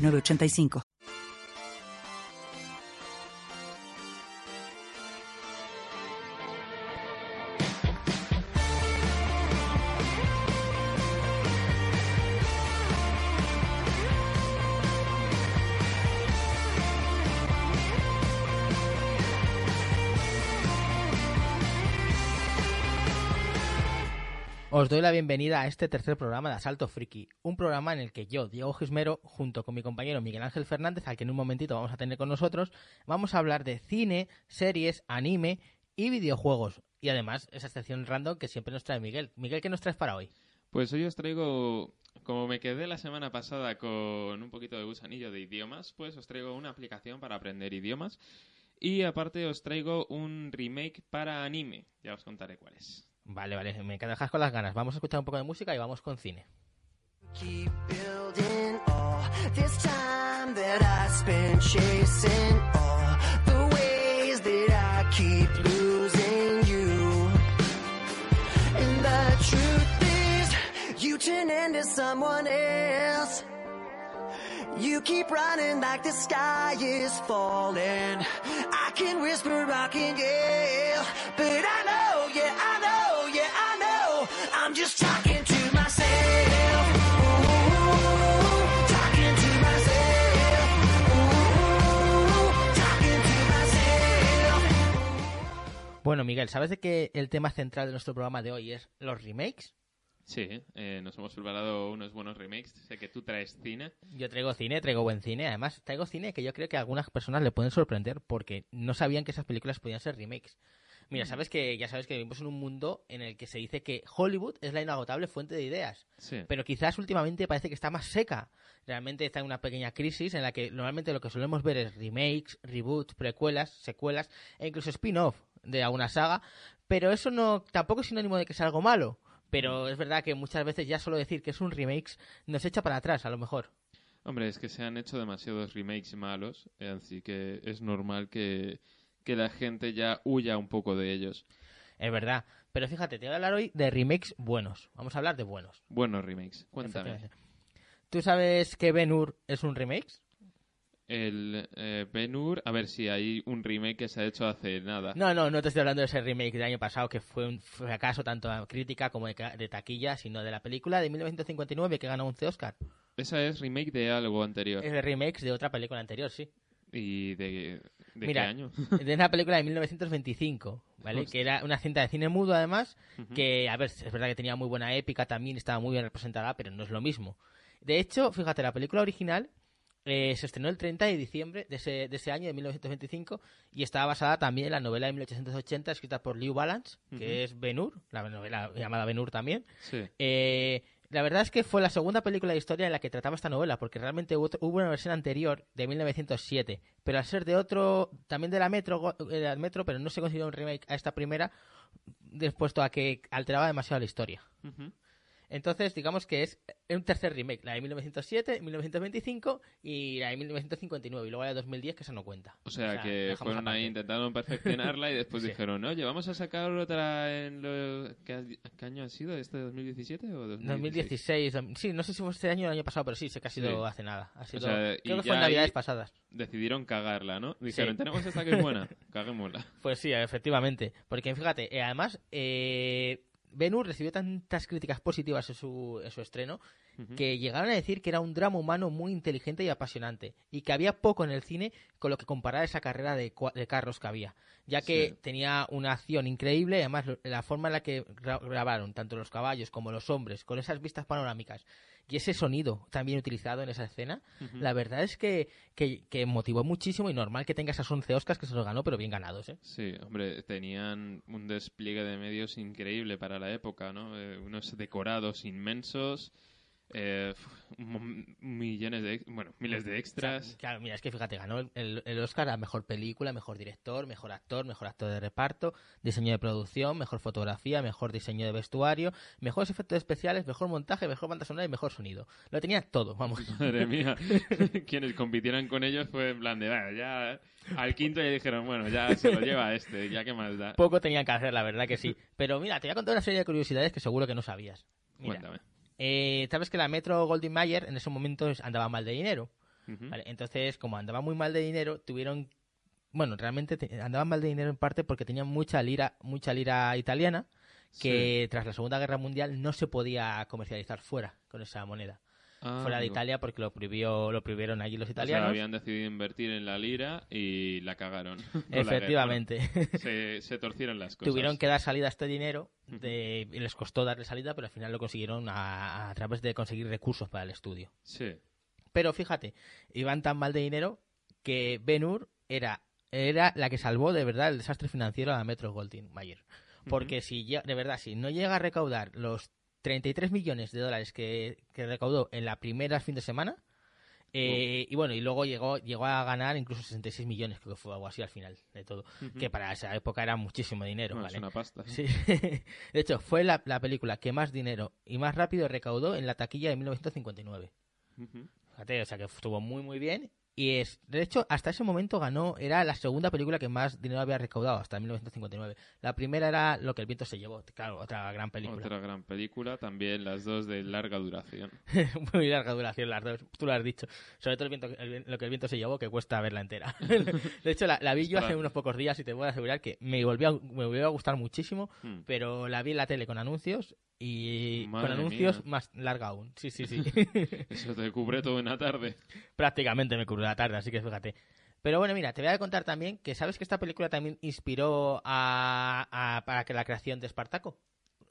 985. Os doy la bienvenida a este tercer programa de Asalto Friki, un programa en el que yo, Diego Gismero, junto con mi compañero Miguel Ángel Fernández, al que en un momentito vamos a tener con nosotros, vamos a hablar de cine, series, anime y videojuegos. Y además, esa sección random que siempre nos trae Miguel. Miguel, ¿qué nos traes para hoy? Pues hoy os traigo, como me quedé la semana pasada con un poquito de gusanillo de idiomas, pues os traigo una aplicación para aprender idiomas. Y aparte os traigo un remake para anime. Ya os contaré cuál es. Vale, vale, me dejas con las ganas. Vamos a escuchar un poco de música y vamos con cine. Keep building all this time that I spent chasing all the ways that I keep losing you. And the truth is, you turn into someone else. You keep running like the sky is falling. I can whisper, I can yell, but I know, yeah, I know. I'm just talking to myself. Ooh, talking to myself. Ooh, talking to myself. Bueno, Miguel, ¿sabes de que el tema central de nuestro programa de hoy es los remakes? Sí, eh, nos hemos preparado unos buenos remakes. Sé que tú traes cine. Yo traigo cine, traigo buen cine. Además, traigo cine que yo creo que a algunas personas le pueden sorprender porque no sabían que esas películas podían ser remakes. Mira, sabes que ya sabes que vivimos en un mundo en el que se dice que Hollywood es la inagotable fuente de ideas. Sí. Pero quizás últimamente parece que está más seca. Realmente está en una pequeña crisis en la que normalmente lo que solemos ver es remakes, reboots, precuelas, secuelas e incluso spin-off de alguna saga. Pero eso no tampoco es sinónimo de que sea algo malo. Pero es verdad que muchas veces ya solo decir que es un remake nos echa para atrás, a lo mejor. Hombre, es que se han hecho demasiados remakes malos, así que es normal que, que la gente ya huya un poco de ellos. Es verdad. Pero fíjate, te voy a hablar hoy de remakes buenos. Vamos a hablar de buenos. Buenos remakes, cuéntame. ¿Tú sabes que Ben Hur es un remake? El eh, Ben Hur, a ver si hay un remake que se ha hecho hace nada. No, no, no te estoy hablando de ese remake del año pasado que fue un fracaso tanto de crítica como de, de taquilla, sino de la película de 1959 que ganó 11 Oscar. Esa es remake de algo anterior. Es de remakes de otra película anterior, sí. ¿Y de, de Mira, qué año? de una película de 1925, ¿vale? Hostia. Que era una cinta de cine mudo, además, que, a ver, es verdad que tenía muy buena épica también, estaba muy bien representada, pero no es lo mismo. De hecho, fíjate, la película original eh, se estrenó el 30 de diciembre de ese, de ese año, de 1925, y estaba basada también en la novela de 1880 escrita por Lew Balance, que Ujú. es Ben Hur, la novela llamada Ben Hur también. Sí. Eh, la verdad es que fue la segunda película de historia en la que trataba esta novela, porque realmente hubo, una versión anterior de 1907, pero al ser de otro, también de la Metro, eh, de Metro pero no se consideró un remake a esta primera, dispuesto a que alteraba demasiado la historia. Entonces, digamos que es un tercer remake, la de 1907, 1925 y la de 1959, y luego la de 2010 que esa no cuenta. O sea, O sea, que fueron ahí, intentaron perfeccionarla y después Sí. dijeron, oye, vamos a sacar otra en lo... ¿Qué, qué año ha sido? ¿Este 2017 o 2016? 2016, dom- sí, no sé si fue este año o el año pasado, pero sí, sé que ha sido Sí. hace nada. Ha sido, sea, y creo que fue en Navidades pasadas. Decidieron cagarla, ¿no? Dijeron, Sí. tenemos esta que es buena, caguémosla. Pues sí, efectivamente. Porque fíjate, eh, además, eh, Ben Hur recibió tantas críticas positivas en su, en su estreno que llegaron a decir que era un drama humano muy inteligente y apasionante y que había poco en el cine con lo que comparar esa carrera de, carros que había, ya que Sí. tenía una acción increíble y además la forma en la que gra- grabaron tanto los caballos como los hombres con esas vistas panorámicas y ese sonido también utilizado en esa escena, la verdad es que, que, que motivó muchísimo y normal que tenga esas 11 Oscars que se los ganó, pero bien ganados, ¿eh? Sí, hombre, tenían un despliegue de medios increíble para la época, ¿no? Eh, unos decorados inmensos, eh, millones de bueno miles de extras. Claro mira es que fíjate ganó el, el, Oscar a mejor película mejor director mejor actor mejor actor de reparto diseño de producción mejor fotografía mejor diseño de vestuario mejores efectos especiales mejor montaje mejor banda sonora y mejor sonido. Lo tenía todo vamos. Madre mía. Quienes compitieran con ellos fue en plan de ya al quinto ya dijeron bueno ya se lo lleva este ya que más da poco tenían que hacer la verdad que sí. Pero mira te voy a contar una serie de curiosidades que seguro que no sabías. Cuéntame eh, Sabes que la Metro Goldwyn Mayer en ese momento andaba mal de dinero. Entonces, como andaba muy mal de dinero, tuvieron. Bueno, realmente andaban mal de dinero en parte porque tenían mucha lira, mucha lira italiana que tras la Segunda Guerra Mundial no se podía comercializar fuera con esa moneda. Ah, fuera de Italia porque lo prohibió lo prohibieron allí los italianos. habían decidido invertir en la lira y la cagaron. Efectivamente. se, torcieron las cosas. Tuvieron que dar salida a este dinero y les costó darle salida, pero al final lo consiguieron a, través de conseguir recursos para el estudio. Sí. Pero fíjate, iban tan mal de dinero que Benur era, era la que salvó de verdad el desastre financiero a Metro Goldwyn Mayer. Porque si de verdad, si no llega a recaudar los 33 millones de dólares que, recaudó en la primera fin de semana. Eh, y bueno, y luego llegó, llegó a ganar incluso 66 millones, creo que fue algo así al final de todo. Que para esa época era muchísimo dinero. Es una pasta. Sí. de hecho, fue la, película que más dinero y más rápido recaudó en la taquilla de 1959. Fíjate, o sea que estuvo muy, muy bien. Y es, de hecho, hasta ese momento ganó, era la segunda película que más dinero había recaudado, hasta 1959. La primera era Lo que el viento se llevó, claro, otra gran película. Otra gran película, también las dos de larga duración. Muy larga duración las dos, tú lo has dicho. Sobre todo el viento, Lo que el viento se llevó, que cuesta verla entera. de hecho, la, vi yo hace unos pocos días y te a asegurar que me volvió a, me volvió a gustar muchísimo, hmm. pero la vi en la tele con anuncios y con anuncios más larga aún. Sí, sí, sí. Eso te cubre todo en la tarde. Prácticamente me cubre la tarde, así que fíjate. Pero bueno, mira, te voy a contar también que sabes que esta película también inspiró a, para que la creación de Espartaco.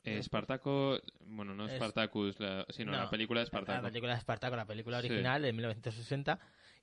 Espartaco, bueno, no Spartacus, sino la película de Espartaco. La película de Espartaco, la película original de 1960,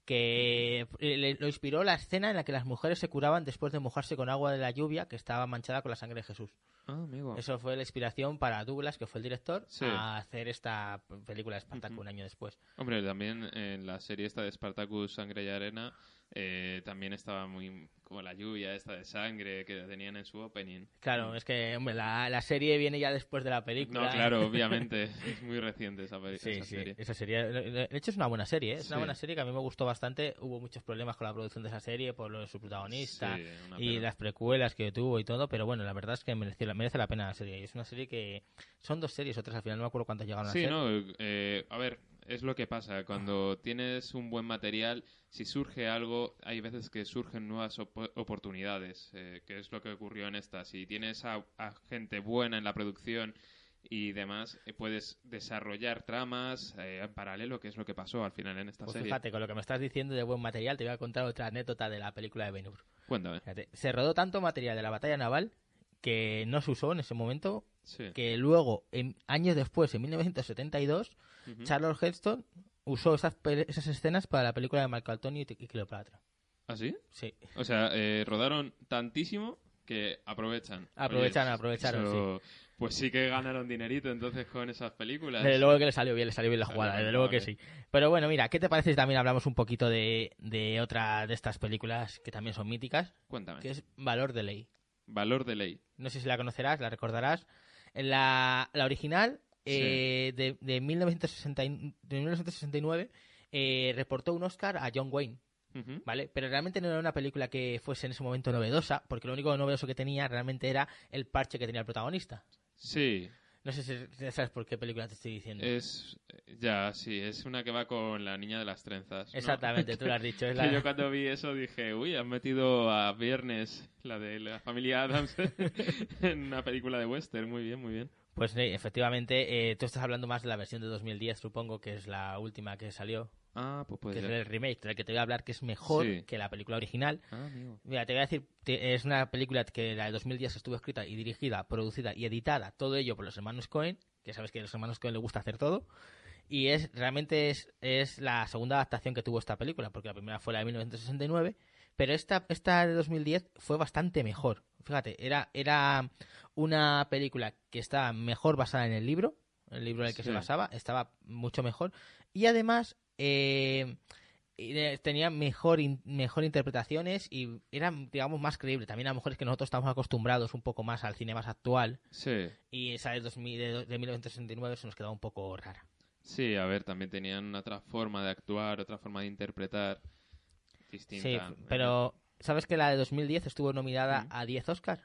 que lo inspiró la escena en la que las mujeres se curaban después de mojarse con agua de la lluvia que estaba manchada con la sangre de Jesús. Ah, amigo. Eso fue la inspiración para Douglas, que fue el director, a hacer esta película de Spartacus un año después. Hombre, también en la serie esta de Spartacus, Sangre y Arena, eh, también estaba muy como la lluvia esta de sangre que tenían en su opening. Claro, es que hombre, la, serie viene ya después de la película. No, claro, obviamente, es muy reciente esa, sí, esa sí, Esa serie. De hecho es una buena serie, ¿eh? es una buena serie que a mí me gustó bastante. Hubo muchos problemas con la producción de esa serie por lo de su protagonista y las precuelas que tuvo y todo, pero bueno, la verdad es que merece, merece la pena la serie. Es una serie que son dos series o tres, al final no me acuerdo cuántas llegaron a ser. Sí, no, eh, a ver, es lo que pasa. Cuando tienes un buen material, si surge algo, hay veces que surgen nuevas oportunidades, eh, que es lo que ocurrió en esta. Si tienes a, gente buena en la producción y demás, eh, puedes desarrollar tramas eh, en paralelo, que es lo que pasó al final en esta pues serie. Fíjate, con lo que me estás diciendo de buen material, te voy a contar otra anécdota de la película de Ben Hur. Cuéntame. se rodó tanto material de la batalla naval que no se usó en ese momento, que luego, en, años después, en 1972, Charles Heston usó esas, esas escenas para la película de Marco Antonio y, Cleopatra. ¿Ah, sí? Sí. O sea, eh, rodaron tantísimo que aprovechan. Aprovechan, aprovecharon, sí. Pues sí que ganaron dinerito entonces con esas películas. Desde luego que le salió bien, le salió bien la jugada, desde luego que sí. Pero bueno, mira, ¿qué te parece si también hablamos un poquito de, de otra de estas películas que también son míticas? Cuéntame. Que es Valor de Ley. Valor de Ley. No sé si la conocerás, la recordarás. La, la original eh, de, de, 1969 eh, reportó un Oscar a John Wayne. ¿Vale? Pero realmente no era una película que fuese en ese momento novedosa, porque lo único novedoso que tenía realmente era el parche que tenía el protagonista. Sí. No sé si sabes por qué película te estoy diciendo. Es. Ya, sí, es una que va con la niña de las trenzas. Exactamente, tú lo has dicho. Yo cuando vi eso dije, uy, han metido a Viernes, la de la familia Adams, en una película de western. Muy bien, muy bien. Pues sí, efectivamente, eh, tú estás hablando más de la versión de 2010, supongo, que es la última que salió. Ah, pues puede que es el remake, del que te voy a hablar, que es mejor que la película original. Ah, Mira, te voy a decir, es una película que la de 2010 estuvo escrita y dirigida, producida y editada, todo ello por los hermanos Cohen, que sabes que a los hermanos Cohen les gusta hacer todo. Y es realmente es, es la segunda adaptación que tuvo esta película, porque la primera fue la de 1969, pero esta, esta de 2010 fue bastante mejor. Fíjate, era, era una película que está mejor basada en el libro, el libro en el que se basaba, estaba mucho mejor. Y además, eh, eh, tenía mejor, mejor interpretaciones y era, digamos, más creíble. También a lo mejor es que nosotros estamos acostumbrados un poco más al cine más actual Sí, y esa de, 2000 de, de 1969 se nos quedaba un poco rara. sí, a ver, también tenían otra forma de actuar, otra forma de interpretar distinta. Sí, pero ¿sabes que la de 2010 estuvo nominada a 10 Oscar?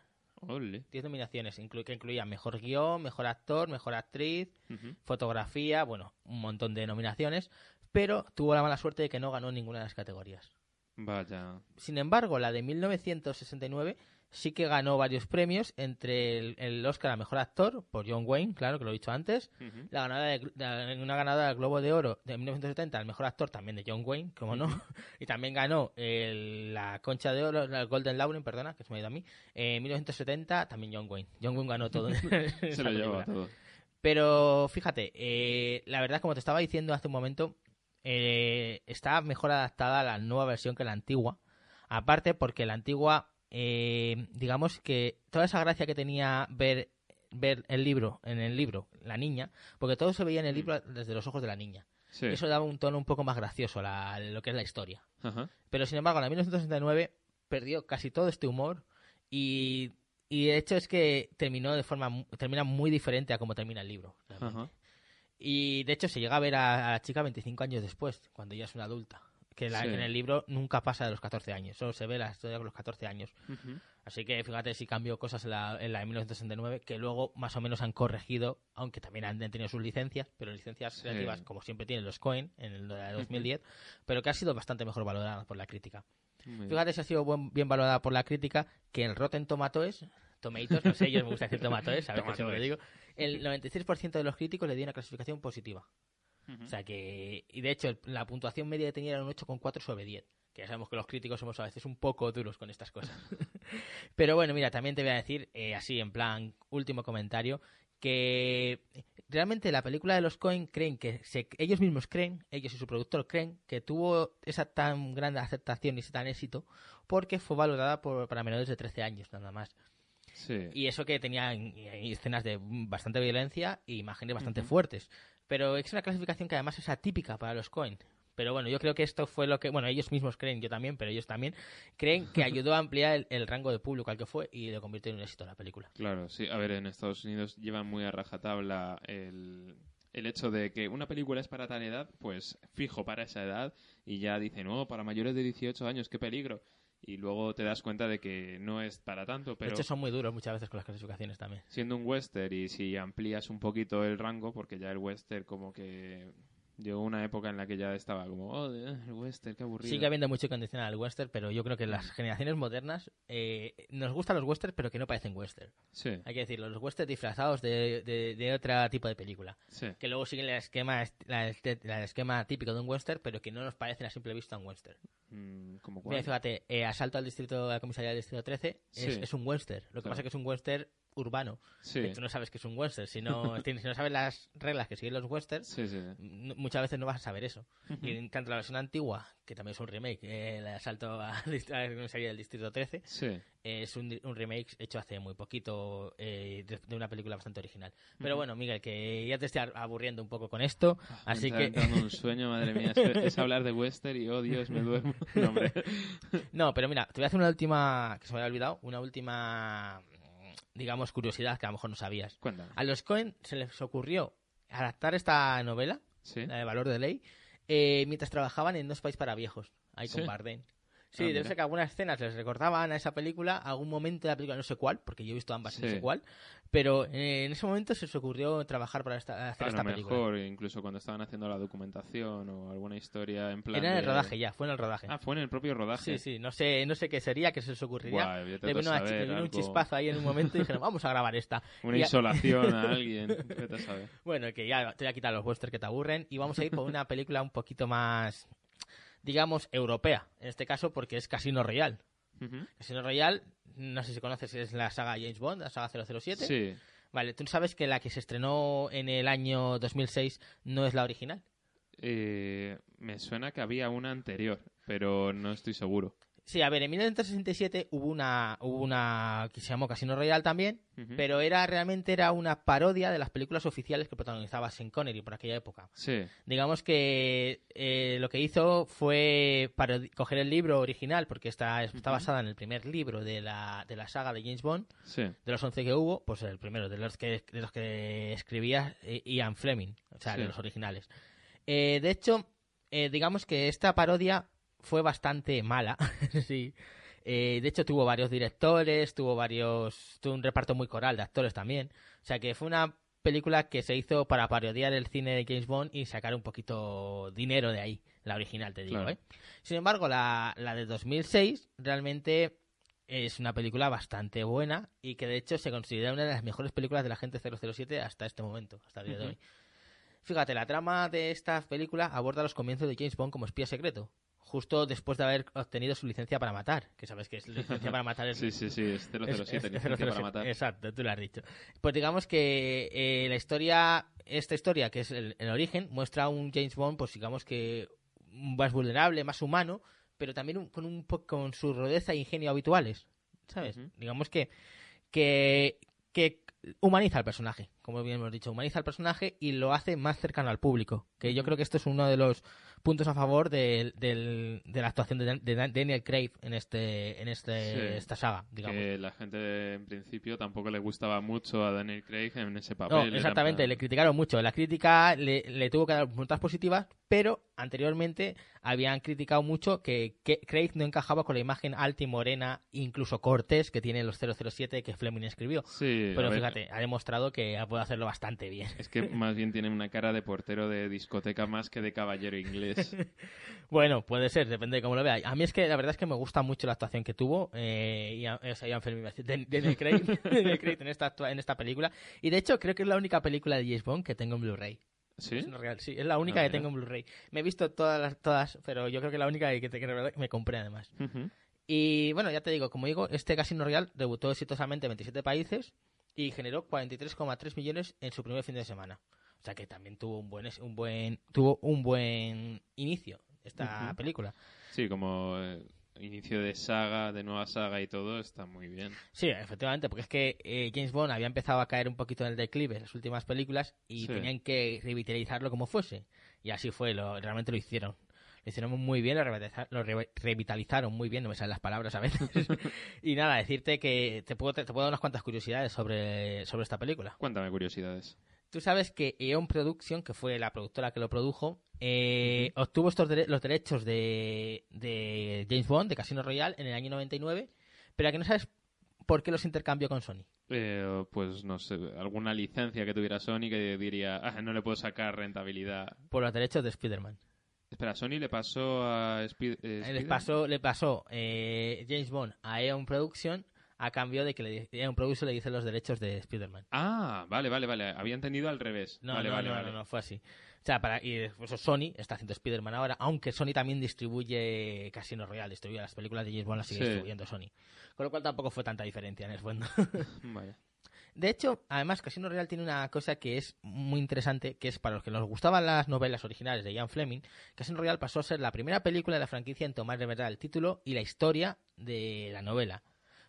Ole. 10 nominaciones, inclu- que incluían mejor guion, mejor actor, mejor actriz, fotografía, bueno, un montón de nominaciones, pero tuvo la mala suerte de que no ganó ninguna de las categorías. Vaya. Sin embargo, la de 1969 sí que ganó varios premios, entre el, el Oscar a Mejor Actor, por John Wayne, claro, que lo he dicho antes, la ganadora de, la- una ganadora del Globo de Oro de 1970, el Mejor Actor también de John Wayne, como no, y también ganó el- la Concha de Oro, la Golden Laurel, perdona, que se me ha ido a mí, en 1970 también John Wayne. John Wayne ganó todo. Se lo lleva todo. Pero fíjate, eh, la verdad, como te estaba diciendo hace un momento, eh, está mejor adaptada a la nueva versión que la antigua. Aparte, porque la antigua, eh, digamos que toda esa gracia que tenía ver, ver el libro, en el libro, la niña, porque todo se veía en el libro desde los ojos de la niña. Sí. Eso daba un tono un poco más gracioso a lo que es la historia. Ajá. Pero sin embargo, la 1969 perdió casi todo este humor y, y de hecho es que terminó de forma termina muy diferente a como termina el libro. Ajá. Y de hecho se llega a ver a, a la chica 25 años después, cuando ya es una adulta. Que la- Sí. en el libro nunca pasa de los 14 años, solo se ve la historia con los 14 años. Así que fíjate si cambió cosas en la, en la de 1969 que luego más o menos han corregido, aunque también han tenido sus licencias, pero licencias Sí. creativas como siempre tienen los Cohen en el de 2010, pero que ha sido bastante mejor valorada por la crítica. Muy. Fíjate si ha sido buen- bien valorada por la crítica que el Rotten Tomatoes, Tomatoes, no sé, yo me gusta decir Tomatoes, a ver qué siempre lo digo, el 96% de los críticos le dio una clasificación positiva. O sea que, y de hecho, el- la puntuación media que tenía era un 8,4 sobre 10. Que ya sabemos que los críticos somos a veces un poco duros con estas cosas. Pero bueno, mira, también te voy a decir, eh, así en plan, último comentario, que realmente la película de los Coen creen que, se- ellos mismos creen, ellos y su productor creen, que tuvo esa tan grande aceptación y ese tan éxito porque fue valorada por, para menores de 13 años, nada más. Sí. Y eso que tenía en- en escenas de bastante violencia y imágenes bastante fuertes. Pero es una clasificación que además es atípica para los Coen. Pero bueno, yo creo que esto fue lo que, bueno, ellos mismos creen, yo también, pero ellos también, creen que ayudó a ampliar el, el rango de público al que fue y lo convirtió en un éxito la película. Claro, sí. A ver, en Estados Unidos llevan muy a rajatabla el, el hecho de que una película es para tal edad, pues fijo para esa edad, y ya dicen, oh, para mayores de 18 años, qué peligro. Y luego te das cuenta de que no es para tanto, pero De hecho, son muy duros muchas veces con las clasificaciones también. siendo un western y si amplías un poquito el rango, porque ya el western como que llegó una época en la que ya estaba como, oh, eh, el western, qué aburrido. Sigue habiendo mucho condicional al western, pero yo creo que las generaciones modernas eh, nos gustan los westerns, pero que no parecen western. Sí, Hay que decirlo, los westerns disfrazados de, de, de otro tipo de película. sí. que luego siguen el esquema, la, este- la esquema típico de un western, pero que no nos parecen a simple vista un western. Mm, ¿Como Mira, cuál? fíjate, eh, Asalto al distrito, a la comisaría del distrito 13 es, Sí. es un western. Lo que Claro. pasa es que es un western urbano. Sí, Eh, Tú no sabes que es un western. Si no, tienes- si no sabes las reglas que siguen los westerns, sí, sí. n- muchas veces no vas a saber eso. Y en tanto la versión antigua, que también es un remake, eh, el Asalto a la comisaría del distrito 13, Sí. es un, un remake hecho hace muy poquito eh, de, de una película bastante original. Pero bueno, Miguel, que ya te estoy aburriendo un poco con esto, Me así está que... un sueño, madre mía. Es, hablar de western y, oh Dios, me duermo. No, pero mira, te voy a hacer una última, que se me había olvidado, una última, digamos, curiosidad que a lo mejor no sabías. Cuéntame. A los Cohen se les ocurrió adaptar esta novela, Sí. la de Valor de Ley, eh, mientras trabajaban en Dos Países para Viejos, ahí con Sí. Bardem. Sí, Ah, debe ser que algunas escenas les recordaban a esa película, algún momento de la película, no sé cuál, porque yo he visto ambas y no Sí. sé cuál, pero eh, en ese momento se les ocurrió trabajar para esta- hacer A esta película. mejor, incluso cuando estaban haciendo la documentación o alguna historia en plan. Era en el de- rodaje ya, fue en el rodaje. Ah, fue en el propio rodaje. Sí, sí, no sé, no sé qué sería, que se les ocurriría. Vete le a vino, chi- saber, vino un algo- chispazo ahí en un momento y dijeron, vamos a grabar esta. Una Y a- insolación a alguien. Vete a saber. Bueno, que ya te voy a quitar los westerns que te aburren y vamos a ir por una película un poquito más, digamos, europea. En este caso porque es Casino Royale. Casino Royale, no sé si conoces, es la saga James Bond, la saga 007. Sí. Vale, tú sabes que la que se estrenó en el año 2006 no es la original. Eh, me suena que había una anterior, pero no estoy seguro. Sí, a ver, en 1967 hubo una, hubo una que se llamó Casino Royale también, pero era realmente era una parodia de las películas oficiales que protagonizaba Sean Connery por aquella época. Sí. Digamos que eh, lo que hizo fue parodi- coger el libro original, porque está, está basada en el primer libro de la, de la saga de James Bond, Sí. de los 11 que hubo, pues el primero, de los que, de los que escribía eh, Ian Fleming, o sea, Sí. de los originales. Eh, de hecho, eh, digamos que esta parodia fue bastante mala, sí. Eh, de hecho, tuvo varios directores, tuvo varios. tuvo un reparto muy coral de actores también. O sea, que fue una película que se hizo para parodiar el cine de James Bond y sacar un poquito dinero de ahí, la original, te digo, Claro. ¿eh? Sin embargo, la, la de 2006 realmente es una película bastante buena y que de hecho se considera una de las mejores películas de la gente 007 hasta este momento, hasta el día de hoy. Fíjate, la trama de esta película aborda los comienzos de James Bond como espía secreto, justo después de haber obtenido su licencia para matar, que sabes que es licencia para matar es Sí, sí, sí, es 007, es- es licencia 007, para matar. Exacto, tú lo has dicho. Pues digamos que eh, la historia, esta historia, que es el, el origen, muestra a un James Bond, pues digamos que más vulnerable, más humano, pero también un- con un con su rudeza e ingenio habituales, ¿sabes? Digamos que, que, que humaniza al personaje, como bien hemos dicho, humaniza al personaje y lo hace más cercano al público, que yo creo que esto es uno de los puntos a favor del- de la actuación de, Dan- de Dan- Daniel Craig en este en este Sí. esta saga, digamos. Que la gente en principio tampoco le gustaba mucho a Daniel Craig en ese No, papel. era exactamente, en le criticaron mucho. La crítica le, le tuvo que dar puntas positivas, pero anteriormente habían criticado mucho que, que Craig no encajaba con la imagen alta y morena, incluso cortés, que tienen los 007 que Fleming escribió. Sí, Pero fíjate, ha demostrado que puede hacerlo bastante bien. Es que más bien tiene una cara de portero de discoteca más que de caballero inglés. Bueno, puede ser, depende de cómo lo veáis. A mí es que la verdad es que me gusta mucho la actuación que tuvo eh, Ian, o sea, Ian Daniel Craig, Daniel Craig en, esta, en esta película. Y de hecho creo que es la única película de James Bond que tengo en Blu-ray. ¿Sí? Es una real, sí, es la única Ah, que mira. tengo en Blu-ray. Me he visto todas, las, todas, pero yo creo que la única que, que, que me compré además. Y bueno, ya te digo, como digo, este Casino Royale debutó exitosamente en 27 países y generó 43,3 millones en su primer fin de semana. O sea que también tuvo un buen un buen tuvo un buen inicio esta película. Sí, como eh, inicio de saga, de nueva saga y todo, está muy bien. Sí, efectivamente, porque es que eh, James Bond había empezado a caer un poquito en el declive en las últimas películas y Sí. tenían que revitalizarlo como fuese. Y así fue, lo, realmente lo hicieron. Lo hicieron muy bien, lo, revitaliza- lo re- revitalizaron muy bien, no me salen las palabras a veces. y nada, decirte que te puedo, te puedo dar unas cuantas curiosidades sobre, sobre esta película. Cuéntame curiosidades. Tú sabes que Eon Production, que fue la productora que lo produjo, eh, obtuvo estos dere- los derechos de, de James Bond, de Casino Royale, en el año 99, pero que no sabes por qué los intercambió con Sony. Eh, pues no sé, alguna licencia que tuviera Sony que diría, ah, no le puedo sacar rentabilidad. Por los derechos de Spider-Man. Espera, Sony le pasó a Speed, eh, Les Spider- pasó, le pasó eh, James Bond a Eon Production a cambio de que le, Eon Production le dice los derechos de Spider-Man. Ah, vale, vale, vale. Había entendido al revés. No, vale, no, vale, no, vale. no, no, fue así. O sea, para, y después Sony está haciendo Spider-Man ahora, aunque Sony también distribuye Casino Royale, distribuye las películas de James Bond, las sigue Sí. distribuyendo Sony. Con lo cual tampoco fue tanta diferencia en el fondo. Vaya. De hecho, además, Casino Royale tiene una cosa que es muy interesante, que es para los que nos gustaban las novelas originales de Ian Fleming, Casino Royale pasó a ser la primera película de la franquicia en tomar de verdad el título y la historia de la novela.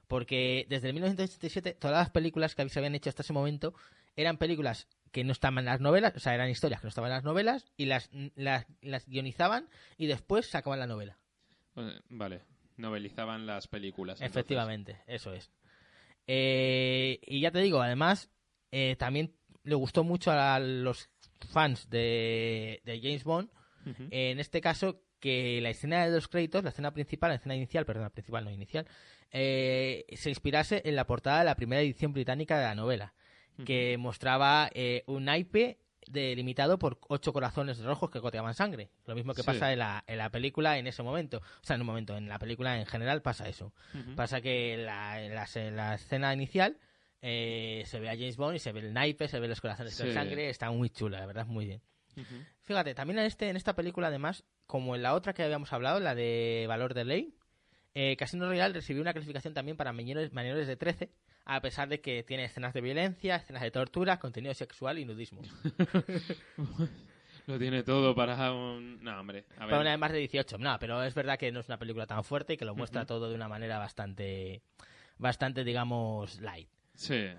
Porque desde el 1987 todas las películas que se habían hecho hasta ese momento eran películas que no estaban en las novelas, o sea, eran historias que no estaban en las novelas y las, las, las guionizaban y después sacaban la novela. Vale. Novelizaban las películas. entonces. Efectivamente, eso es. Eh, y ya te digo, además, eh, también le gustó mucho a los fans de, de James Bond, Ujú. en este caso, que la escena de los créditos, la escena principal, la escena inicial, perdón, la principal, no inicial, eh, se inspirase en la portada de la primera edición británica de la novela, que mostraba eh, un naipe delimitado por ocho corazones rojos que goteaban sangre. Lo mismo que Sí. pasa en la, en la película en ese momento. O sea, en un momento, en la película en general pasa eso. Pasa que la, en la, en la escena inicial eh, se ve a James Bond y se ve el naipe, se ve los corazones con Sí. sangre. Está muy chula, la verdad, muy bien. Fíjate, también en, este, en esta película, además, como en la otra que habíamos hablado, la de Valor de Ley, eh, Casino Royale recibió una calificación también para menores, menores de 13, a pesar de que tiene escenas de violencia, escenas de tortura, contenido sexual y nudismo. Lo tiene todo para un... No, hombre. A Para una de más de 18. No, pero es verdad que no es una película tan fuerte y que lo muestra todo de una manera bastante, bastante, digamos, light. Sí,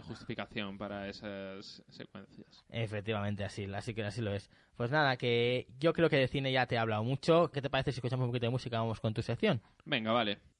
justificación para esas secuencias. Efectivamente, así, así que así lo es. Pues nada, que yo creo que de cine ya te he hablado mucho. ¿Qué te parece si escuchamos un poquito de música? Vamos con tu sección. Venga, vale.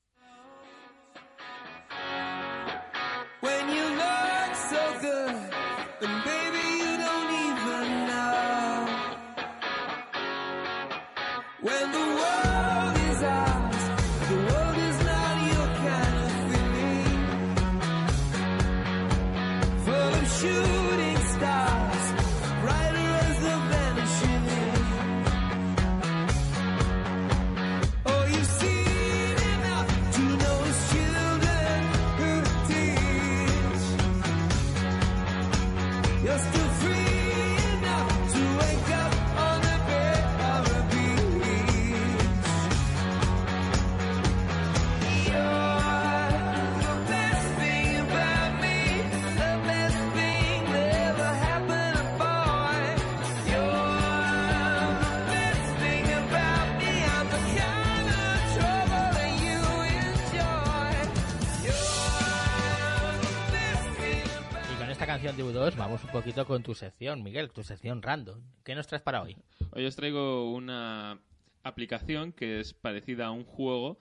Esta canción de U2 vamos un poquito con tu sección, Miguel, tu sección random. ¿Qué nos traes para hoy? Hoy os traigo una aplicación que es parecida a un juego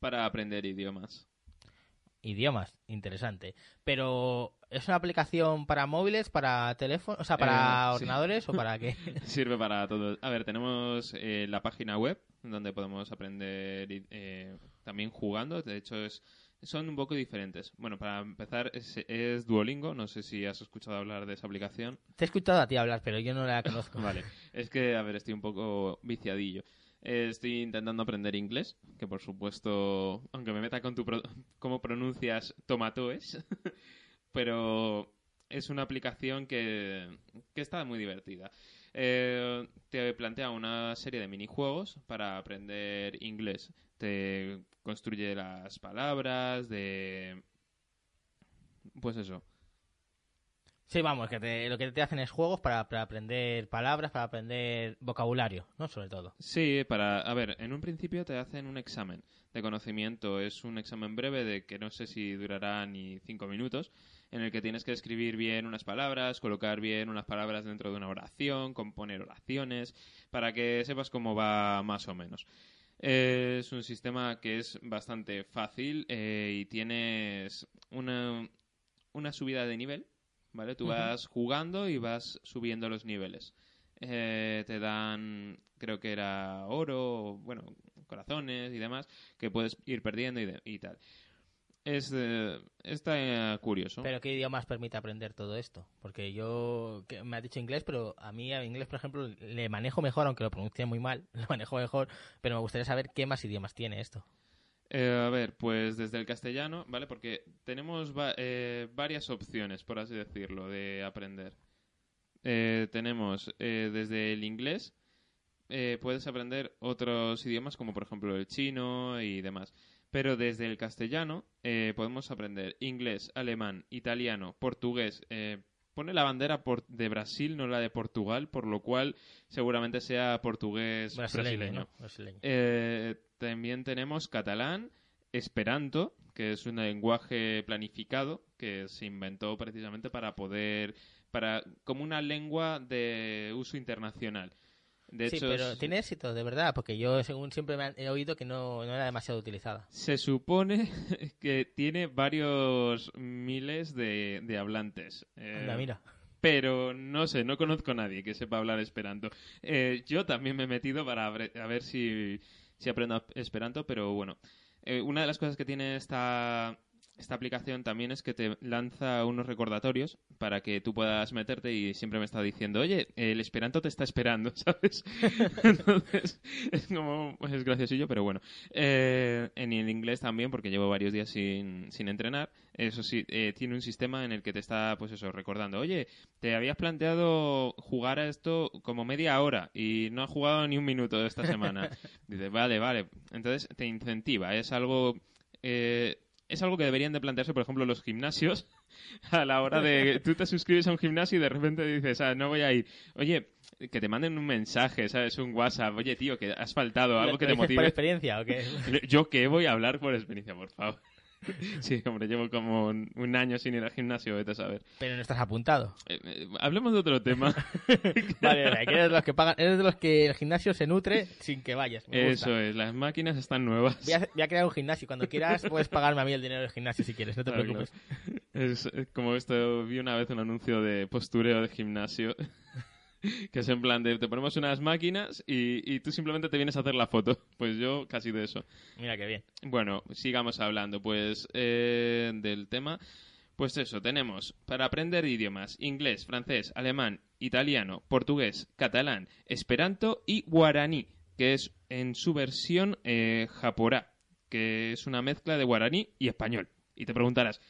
para aprender idiomas. Idiomas, interesante. Pero, ¿es una aplicación para móviles, para teléfonos, o sea, para Eh, sí. ordenadores o para qué? Sirve para todo. A ver, tenemos eh, la página web donde podemos aprender eh, también jugando. De hecho, es, son un poco diferentes. Bueno, para empezar, es, es Duolingo. No sé si has escuchado hablar de esa aplicación. Te he escuchado a ti hablar, pero yo no la conozco. Vale, es que, a ver, estoy un poco viciadillo. Eh, estoy intentando aprender inglés, que por supuesto, aunque me meta con tu pro- cómo pronuncias tomatoes, pero es una aplicación que, que está muy divertida. Eh, te plantea una serie de minijuegos para aprender inglés. Te construye las palabras, de... Pues eso. Sí, vamos, que te- lo que te hacen es juegos para, para aprender palabras, para aprender vocabulario, ¿no? Sobre todo. Sí, para... A ver, en un principio te hacen un examen de conocimiento. Es un examen breve de que no sé si durará ni cinco minutos, en el que tienes que escribir bien unas palabras, colocar bien unas palabras dentro de una oración, componer oraciones, para que sepas cómo va más o menos. Eh, Es un sistema que es bastante fácil eh, y tienes una, una subida de nivel, ¿vale? Tú vas jugando y vas subiendo los niveles. Eh, te dan, creo que era oro, bueno, corazones y demás, que puedes ir perdiendo y, de- y tal. Es, eh, está eh, curioso. Pero ¿qué idiomas permite aprender todo esto? Porque yo, que me has dicho inglés, pero a mí a inglés, por ejemplo, le manejo mejor, aunque lo pronuncie muy mal, lo manejo mejor, pero me gustaría saber qué más idiomas tiene esto. Eh, a ver, pues desde el castellano, ¿vale? Porque tenemos va- eh, varias opciones, por así decirlo, de aprender. Eh, tenemos eh, desde el inglés, eh, puedes aprender otros idiomas como por ejemplo el chino y demás. Pero desde el castellano eh, podemos aprender inglés, alemán, italiano, portugués. eh, pone la bandera por- de Brasil, no la de Portugal, por lo cual seguramente sea portugués Brasileño, brasileño. ¿no? Brasileño. Eh, también tenemos catalán, esperanto, que es un lenguaje planificado que se inventó precisamente para poder, para como una lengua de uso internacional. De sí, pero tiene éxito, de verdad, porque yo según siempre me he oído que no, no era demasiado utilizada. se supone que tiene varios miles de, de hablantes. Eh, Anda, mira. pero no sé, no conozco a nadie que sepa hablar esperanto. Eh, yo también me he metido para a ver si, si aprendo esperanto, pero bueno. Eh, una de las cosas que tiene esta, esta aplicación también es que te lanza unos recordatorios para que tú puedas meterte y siempre me está diciendo, oye, el esperanto te está esperando, ¿sabes? Entonces, es como, pues es graciosillo, pero bueno. Eh, en el inglés también, porque llevo varios días sin, sin entrenar, eso sí, eh, tiene un sistema en el que te está, pues eso, recordando, oye, te habías planteado jugar a esto como media hora y no has jugado ni un minuto esta semana. Dice, vale, vale. Entonces te incentiva. Es algo, eh, es algo que deberían de plantearse, por ejemplo, los gimnasios a la hora de... Tú te suscribes a un gimnasio y de repente dices, ah, no voy a ir. Oye, que te manden un mensaje, ¿sabes? Un WhatsApp. Oye, tío, que has faltado, algo que te ¿Lo dices ¿Por motive. experiencia o qué? ¿Yo qué voy a hablar por experiencia, por favor? Sí, hombre, llevo como un, un año sin ir al gimnasio, vete a saber. Pero no estás apuntado. Eh, eh, hablemos de otro tema. Vale, vale, que eres de los que pagan, eres de los que el gimnasio se nutre sin que vayas. Me gusta. Eso es, las máquinas están nuevas. Voy a, voy a crear un gimnasio. Cuando quieras, puedes pagarme a mí el dinero del gimnasio si quieres, no te Claro, preocupes. Es como esto, vi una vez un anuncio de postureo de gimnasio. Que es en plan de te ponemos unas máquinas y, y tú simplemente te vienes a hacer la foto. Pues yo casi de eso. Mira qué bien. Bueno, sigamos hablando pues eh, del tema. Pues eso, tenemos para aprender idiomas inglés, francés, alemán, italiano, portugués, catalán, esperanto y guaraní, que es en su versión eh, japorá, que es una mezcla de guaraní y español. Y te preguntarás,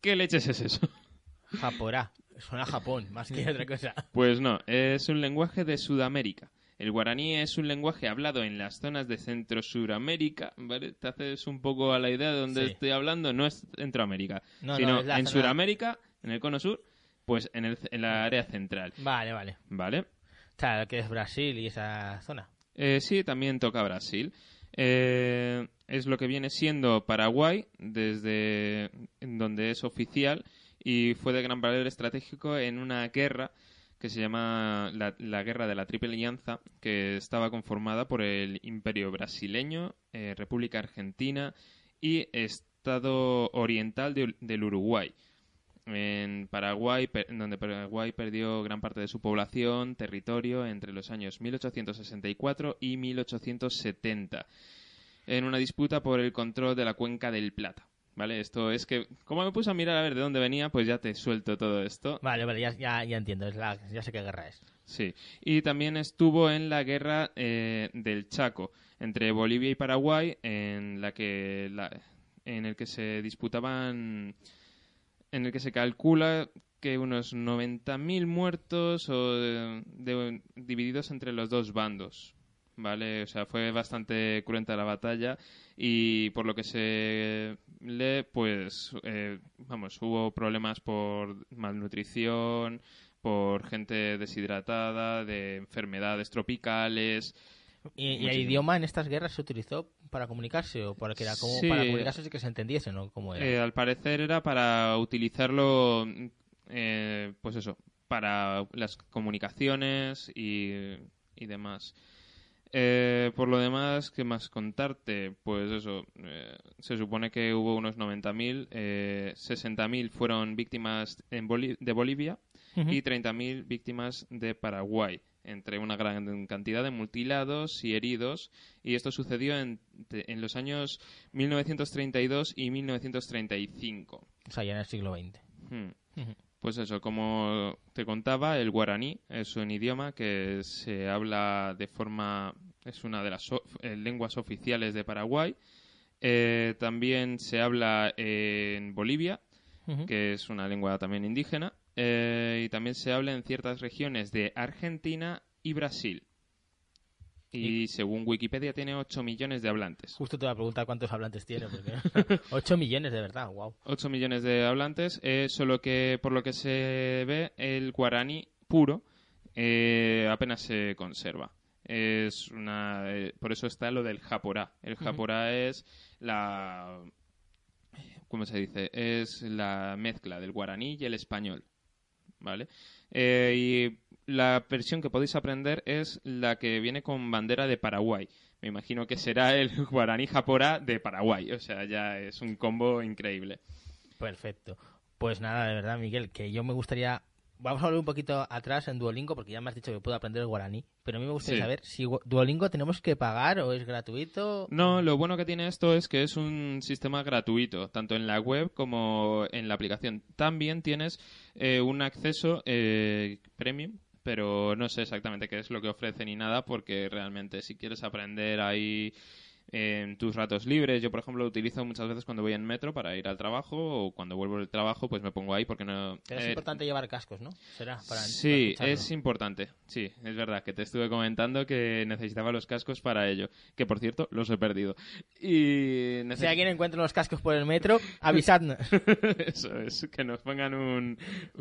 ¿qué leches es eso? Japorá. Suena a Japón, más que otra cosa. Pues no, es un lenguaje de Sudamérica. El guaraní es un lenguaje hablado en las zonas de Centro-Suramérica, ¿vale? Te haces un poco a la idea de dónde Sí. estoy hablando, no es Centroamérica, No, no, sino es la en zona- Suramérica, en el cono sur, pues en, el, en la área central, Vale, vale. ¿vale? Lo que es Brasil y esa zona. Eh, sí, también toca Brasil. Eh, es lo que viene siendo Paraguay, desde donde es oficial, y fue de gran valor estratégico en una guerra que se llama la, Guerra de la Triple Alianza, que estaba conformada por el Imperio Brasileño, eh, República Argentina y Estado Oriental de- del Uruguay. En Paraguay, per- donde Paraguay perdió gran parte de su población, territorio, entre los años 1864 y 1870, en una disputa por el control de la cuenca del Plata. ¿Vale? Esto es que, como me puse a mirar a ver de dónde venía, pues ya te suelto todo esto. Vale, vale, ya, ya, ya entiendo. Es la, ya sé qué guerra es. Sí, y también estuvo en la guerra eh, del Chaco entre Bolivia y Paraguay, en la que la- en el que se disputaban, en el que se calcula que unos 90.000 muertos o de- de- divididos entre los dos bandos. ¿Vale? O sea, fue bastante cruenta la batalla y por lo que se lee, pues, eh, vamos, hubo problemas por malnutrición, por gente deshidratada, de enfermedades tropicales. ¿Y, y el idioma en estas guerras se utilizó para comunicarse o para que era como Sí. para comunicarse y que se entendiese, ¿no? ¿Cómo era? Eh, al parecer era para utilizarlo, eh, pues eso, para las comunicaciones y, y demás. Eh, por lo demás, ¿qué más contarte? Pues eso, eh, se supone que hubo unos 90.000, eh, 60.000 fueron víctimas en Boli- de Bolivia Ujú. y 30.000 víctimas de Paraguay, entre una gran cantidad de mutilados y heridos. Y esto sucedió en, en los años 1932 y 1935. O sea, ya en el siglo XX. Hmm. Pues eso, como te contaba, el guaraní es un idioma que se habla de forma, es una de las eh, lenguas oficiales de Paraguay. Eh, también se habla en Bolivia, que es una lengua también indígena, eh, y también se habla en ciertas regiones de Argentina y Brasil. Y según Wikipedia tiene 8 millones de hablantes. Justo te voy a preguntar cuántos hablantes tiene, porque 8 millones de verdad, wow. 8 millones de hablantes, eh, solo que por lo que se ve el guaraní puro eh, apenas se conserva. Es una, eh, por eso está lo del japorá. El japorá es la, ¿cómo se dice? Es la mezcla del guaraní y el español, ¿vale? Eh, y la versión que podéis aprender es la que viene con bandera de Paraguay. Me imagino que será el guaraní japorá de Paraguay. O sea, ya es un combo increíble. Perfecto. Pues nada, de verdad, Miguel, que yo me gustaría... Vamos a volver un poquito atrás en Duolingo, porque ya me has dicho que puedo aprender el guaraní. Pero a mí me gustaría Sí. saber si Duolingo tenemos que pagar o es gratuito. No, lo bueno que tiene esto es que es un sistema gratuito, tanto en la web como en la aplicación. También tienes eh, un acceso eh, premium, pero no sé exactamente qué es lo que ofrece ni nada, porque realmente si quieres aprender ahí en tus ratos libres. Yo, por ejemplo, lo utilizo muchas veces cuando voy en metro para ir al trabajo o cuando vuelvo del trabajo, pues me pongo ahí porque no... Pero es eh, importante llevar cascos, ¿no? Será para Sí, para es importante. Sí, es verdad que te estuve comentando que necesitaba los cascos para ello. Que, por cierto, los he perdido. Y... Si neces- alguien encuentra los cascos por el metro, avisadnos. Eso es, que nos pongan un,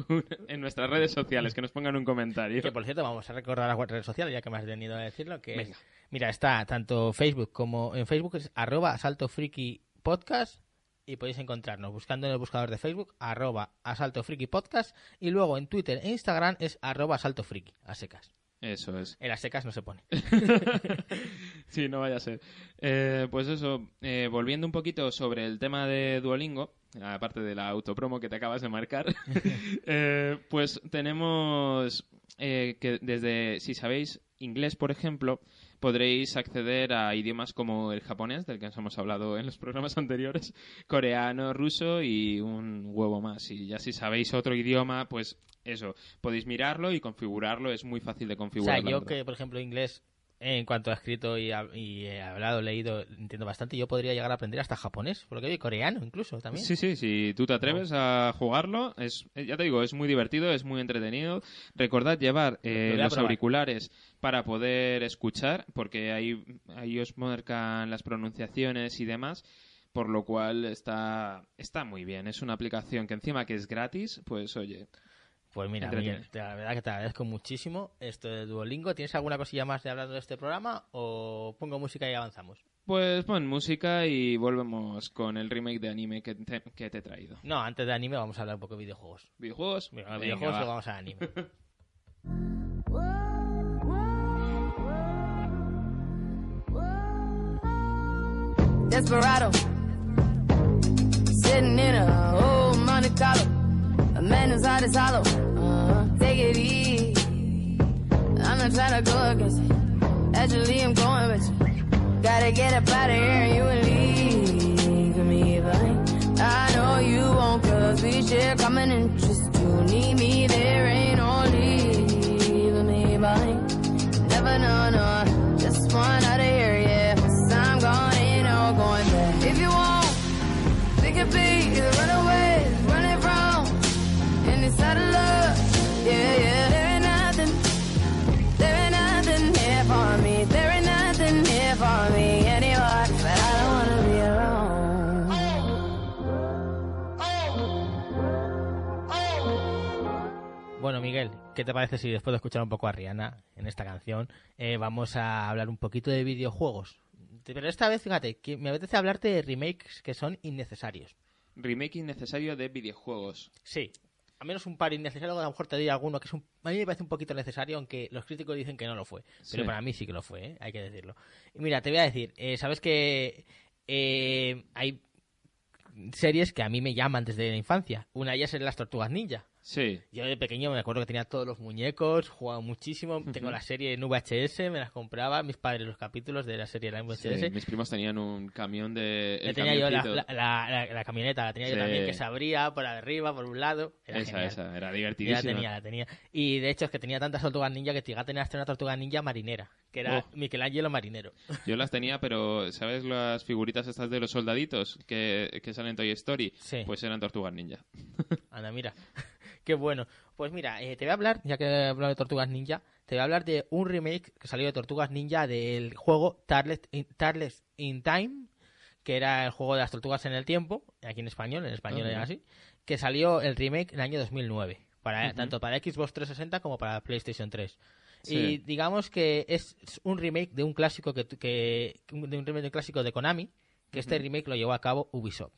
un- En nuestras redes sociales, que nos pongan un comentario. Que por cierto, vamos a recordar las redes sociales, ya que me has venido a decirlo, que es- Venga. mira, está tanto Facebook como en Facebook es arroba asalto friki podcast y podéis encontrarnos buscando en el buscador de Facebook arroba asalto friki podcast y luego en Twitter e Instagram es arroba asalto friki, a secas. Eso es. En las secas no se pone. sí, no vaya a ser. Eh, pues eso, eh, volviendo un poquito sobre el tema de Duolingo, aparte de la autopromo que te acabas de marcar, eh, pues tenemos eh, que desde, si sabéis inglés, por ejemplo, podréis acceder a idiomas como el japonés, del que os hemos hablado en los programas anteriores, coreano, ruso y un huevo más. Y ya si sabéis otro idioma, pues eso, podéis mirarlo y configurarlo, es muy fácil de O configurar. sea, la yo que, por ejemplo, inglés, en cuanto a escrito y, ha- y he hablado, leído, entiendo bastante, yo podría llegar a aprender hasta japonés, por lo que coreano incluso también. Sí, sí, si tú te atreves a jugarlo, es, eh, ya te digo, es muy divertido, es muy entretenido. Recordad llevar eh, Lo los auriculares para poder escuchar, porque ahí, ahí os marcan las pronunciaciones y demás, por lo cual está, está muy bien. Es una aplicación que encima que es gratis, pues oye, Pues mira, Entretiene. Miguel, te- la verdad que te agradezco muchísimo esto de Duolingo. ¿Tienes alguna cosilla más de hablando de este programa o pongo música y avanzamos? pues pon música y volvemos con el remake de anime que te, que te he traído. No, antes de anime vamos a hablar un poco de videojuegos. ¿Videojuegos? Venga, videojuegos va. luego vamos a anime. Desperado. Sitting in a old Monte Carlo. Man whose heart is hollow. Uh-huh. Take it easy. I'm not trying to go against it. Actually, I'm going with you. Gotta get up out of here and you will leave me behind. I know you won't cause we share common interest. ¿Qué te parece si después de escuchar un poco a Rihanna en esta canción, eh, vamos a hablar un poquito de videojuegos? Pero esta vez, fíjate, que me apetece hablarte de remakes que son innecesarios. Remake innecesario de videojuegos. Sí, a menos un par innecesarios, a lo mejor te diré alguno que es un, a mí me parece un poquito necesario, aunque los críticos dicen que no lo fue. Pero para mí sí que lo fue, ¿eh? hay que decirlo. Y mira, te voy a decir, eh, sabes que hay series que a mí me llaman desde la infancia. Una de ellas es Las Tortugas Ninja. Sí, Yo de pequeño me acuerdo que tenía todos los muñecos, jugaba muchísimo. Tengo la serie en VHS, me las compraba, mis padres los capítulos de la serie en VHS. sí, mis primos tenían un camión de... El tenía yo la, la, la- la- la camioneta, la tenía yo Sí. también, que se abría por arriba, por un lado. Era esa, genial. esa, era Y la divertidísima. tenía, la tenía. Y de hecho es que tenía tantas tortugas ninja que llegaba a tener hasta una tortuga ninja marinera, que era Oh. Michelangelo marinero. Yo las tenía, pero ¿sabes las figuritas estas de los soldaditos que, que salen en Toy Story? Sí. Pues eran tortugas ninja. Anda, mira. Qué bueno. Pues mira, eh, te voy a hablar, ya que he hablado de Tortugas Ninja, te voy a hablar de un remake que salió de Tortugas Ninja del juego Turtles in, in Time, que era el juego de las tortugas en el tiempo, aquí en español, en español era así, que salió el remake en el año 2009, para, tanto para Xbox 360 como para PlayStation 3. Sí. Y digamos que es un remake de un clásico que, que de un remake de un clásico de Konami, que este remake lo llevó a cabo Ubisoft.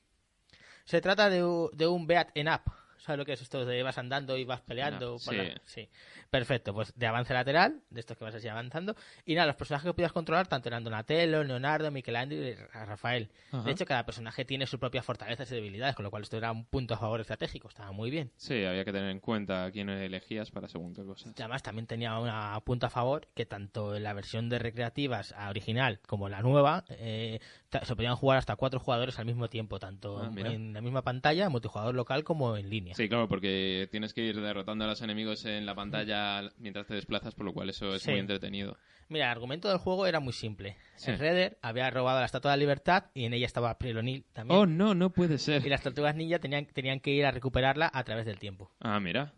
Se trata de, un beat en up. ¿Sabes lo que es esto de vas andando y vas peleando? Sí. por la- sí. Perfecto, pues de avance lateral, de estos que vas así avanzando. Y nada, los personajes que puedas controlar, tanto eran Donatello, Leonardo, Michelangelo y Rafael. Ajá. De hecho, cada personaje tiene sus propias fortalezas y debilidades, con lo cual esto era un punto a favor estratégico, estaba muy bien. Sí, había que tener en cuenta a quién elegías para según qué cosas. Y Además, también tenía una punta a favor que tanto en la versión de recreativas a original como en la nueva eh, se podían jugar hasta cuatro jugadores al mismo tiempo, tanto Ah, en la misma pantalla, multijugador local como en línea. Sí, claro, porque tienes que ir derrotando a los enemigos en la pantalla mientras te desplazas, por lo cual eso es Sí. muy entretenido. Mira, el argumento del juego era muy simple. Sí. El Redder había robado la Estatua de la Libertad y en ella estaba April O'Neil también. Oh, no, no puede ser. Y las tortugas ninja tenían, tenían que ir a recuperarla a través del tiempo. Ah, mira.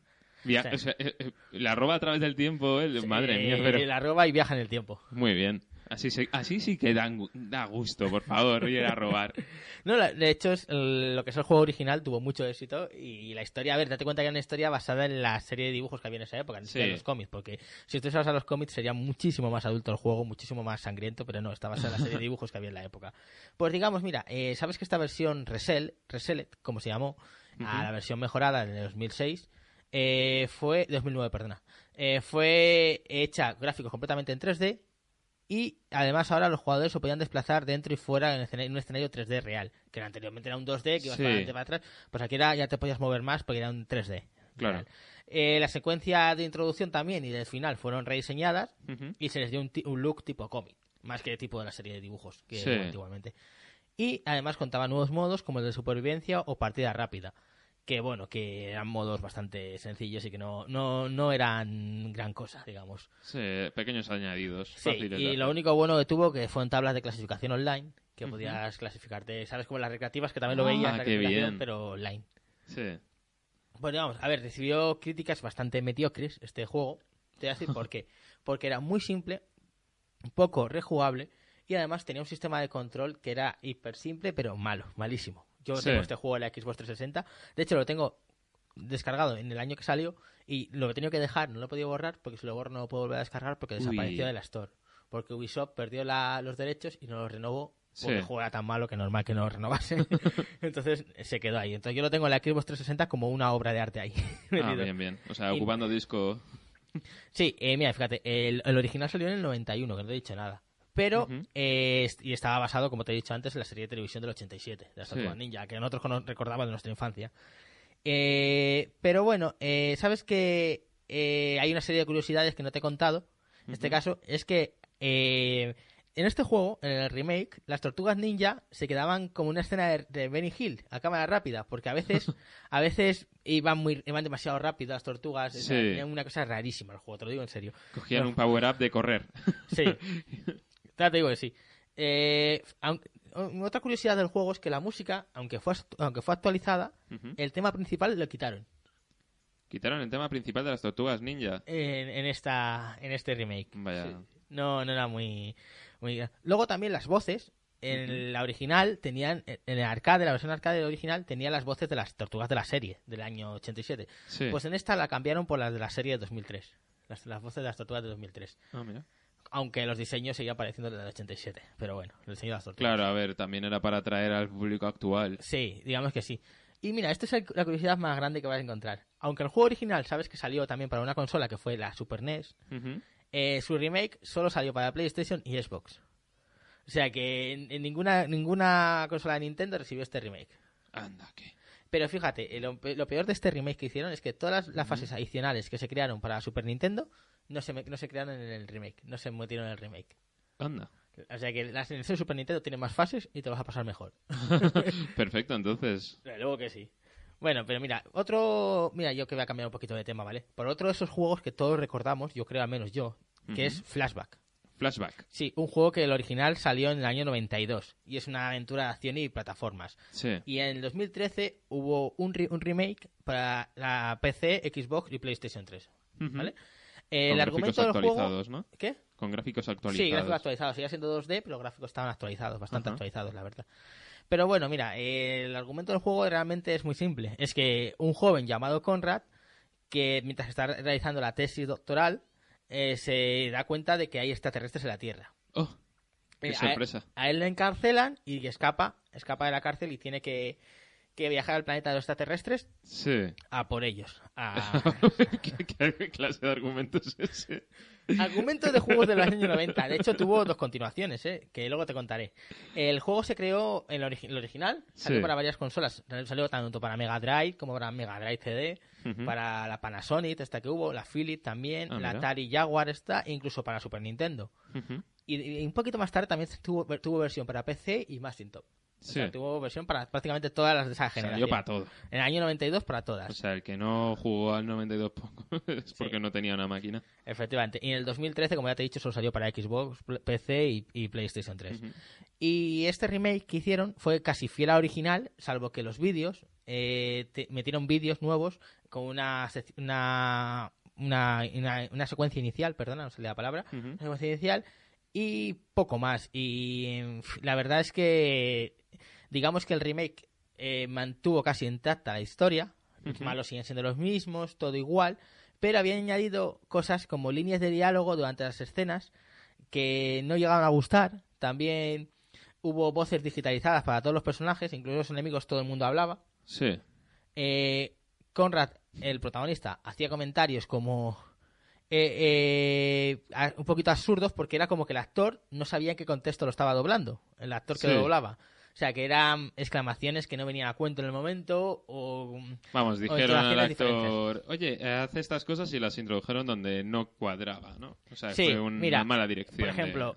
Via- Sí. o sea, eh, eh, la roba a través del tiempo, eh, madre mía, pero... La roba y viaja en el tiempo. Muy bien. Así, se- así sí que dan da gusto, por favor, ir a robar. No, de hecho, es lo que es el juego original tuvo mucho éxito y la historia, a ver, date cuenta que era una historia basada en la serie de dibujos que había en esa época, Sí. en los cómics, porque si tú vas a los cómics sería muchísimo más adulto el juego, muchísimo más sangriento, pero no, está basada en la serie de dibujos que había en la época. Pues digamos, mira, eh, sabes que esta versión Resel, Reseled, como se llamó, a la versión mejorada de 2006, eh, fue 2009, perdona, eh, fue hecha gráficos completamente en 3D y además ahora los jugadores se podían desplazar dentro y fuera en, un escenario 3D real, que anteriormente era un 2D que ibas Sí. para adelante para atrás, pues aquí era, ya te podías mover más porque era un 3D. Claro. Eh, la secuencia de introducción también y del final fueron rediseñadas y se les dio un, un look tipo cómic, más que tipo de la serie de dibujos que Sí. antiguamente. Y además contaba nuevos modos como el de supervivencia o partida rápida, que bueno, que eran modos bastante sencillos y que no, no, no eran gran cosa, digamos. Sí, pequeños añadidos. Sí, fáciles de y lo único bueno que tuvo que fue en tablas de clasificación online, que podías clasificarte, ¿sabes? Como las recreativas, que también lo Ah, veías, la bien. pero online. Sí. Pues digamos, a ver, recibió críticas bastante mediocres este juego. Te voy a decir por qué. Porque era muy simple, poco rejugable y además tenía un sistema de control que era hiper simple, pero malo, malísimo. Yo Sí. tengo este juego en la Xbox 360. De hecho, lo tengo descargado en el año que salió y lo he tenido que dejar, no lo he podido borrar porque si lo borro no lo puedo volver a descargar porque Uy. desapareció de la Store. Porque Ubisoft perdió la- los derechos y no los renovó porque Sí. el juego era tan malo que normal que no lo renovase. Entonces se quedó ahí. Entonces yo lo tengo en la Xbox 360 como una obra de arte ahí. Ah, bien, bien. O sea, Y- ocupando disco. Sí, eh, mira, fíjate, el, el original salió en el 91, que no te he dicho nada. Pero, Ujú. eh, est- y estaba basado, como te he dicho antes, en la serie de televisión del 87, de las Sí. Tortugas Ninja, que nosotros recordamos de nuestra infancia. Eh, pero bueno, eh, sabes que eh, hay una serie de curiosidades que no te he contado. En este Ujú. caso, es que eh, en este juego, en el remake, las tortugas ninja se quedaban como una escena de, de Benny Hill a cámara rápida, porque a veces, a veces iban muy, iban demasiado rápido las tortugas. Sí. tenían una cosa rarísima el juego, te lo digo en serio. Cogían No. un power-up de correr. Sí. Ya te digo que sí. Eh, aun- otra curiosidad del juego es que la música, aunque fue, aunque fue actualizada, Ujú. el tema principal lo quitaron Quitaron el tema principal de las tortugas ninja. en, en esta, en este remake. Vaya. Sí. No, no era muy, muy... Luego también las voces. En Ujú. la original tenían, en el arcade, la versión arcade original, tenía las voces de las tortugas de la serie del año 87. Sí. Pues en esta la cambiaron por las de la serie de 2003. Las, las voces de las tortugas de 2003. Ah, mira. Aunque los diseños seguían pareciendo del 87. Pero bueno, el diseño de las tortugas. Claro, a ver, también era para atraer al público actual. Sí, digamos que sí. Y mira, esta es el- la curiosidad más grande que vas a encontrar. Aunque el juego original, sabes que salió también para una consola que fue la Super NES, eh, su remake solo salió para PlayStation y Xbox. O sea que en, en ninguna, ninguna consola de Nintendo recibió este remake. Anda, que. Pero fíjate, eh, lo, lo peor de este remake que hicieron es que todas las, las fases adicionales que se crearon para Super Nintendo no se, no se crearon en el remake, no se metieron en el remake. Anda. O sea que la selección de Super Nintendo tiene más fases y te vas a pasar mejor. Perfecto, entonces. Luego que sí. Bueno, pero mira, otro. Mira, yo que voy a cambiar un poquito de tema, ¿vale? Por otro de esos juegos que todos recordamos, yo creo al menos yo, que es Flashback. Flashback. Sí, un juego que el original salió en el año 92 y es una aventura de acción y plataformas. Sí. Y en el 2013 hubo un, re- un remake para la PC, Xbox y PlayStation 3. Ujú. ¿Vale? Con el gráficos argumento del juego. actualizados, ¿no? ¿Qué? Con gráficos Sí, actualizados. gráficos actualizados. Seguía siendo 2D, pero los gráficos estaban actualizados, bastante actualizados, la verdad. Pero bueno, mira, eh, el argumento del juego realmente es muy simple. Es que un joven llamado Conrad, que mientras está realizando la tesis doctoral, eh, se da cuenta de que hay extraterrestres en la Tierra. Oh, qué Eh, a- sorpresa. A, él le encarcelan y escapa, escapa de la cárcel y tiene que, que viajar al planeta de los extraterrestres Sí. a por ellos. A... ¿Qué, qué clase de argumento es ese? Argumento de juegos de los años 90. De hecho, tuvo dos continuaciones, ¿eh? que luego te contaré. El juego se creó en el, origi- el original, salió Sí. para varias consolas. Salió tanto para Mega Drive como para Mega Drive CD, para la Panasonic, esta que hubo, la Philips también, Ah, la mira. Atari Jaguar esta, e incluso para Super Nintendo. Y, y un poquito más tarde también tuvo, tuvo versión para PC y Machine Top. O sea, Sí. tuvo versión para prácticamente todas las de esa generación. Salió para todo. En el año 92 para todas. O sea, el que no jugó al 92 poco es porque no tenía una máquina. Efectivamente. Y en el 2013, como ya te he dicho, solo salió para Xbox, PC y, y PlayStation 3. Ujú. Y este remake que hicieron fue casi fiel al original, salvo que los vídeos eh, te- metieron vídeos nuevos con una, una, una, una, una secuencia inicial, perdona, no sale la palabra, una secuencia inicial y poco más. Y la verdad es que, digamos que el remake eh, mantuvo casi intacta la historia, los malos siguen siendo los mismos, todo igual, pero habían añadido cosas como líneas de diálogo durante las escenas que no llegaban a gustar. También hubo voces digitalizadas para todos los personajes, incluso los enemigos, todo el mundo hablaba. Sí. Eh, Conrad, el protagonista, hacía comentarios como eh, eh, un poquito absurdos porque era como que el actor no sabía en qué contexto lo estaba doblando, el actor que Sí. lo doblaba. O sea, que eran exclamaciones que no venían a cuento en el momento o... Vamos, dijeron al entonaciones actor, oye, eh, hace estas cosas y las introdujeron donde no cuadraba, ¿no? O sea, Sí, fue una mira, mala dirección. Por de- ejemplo,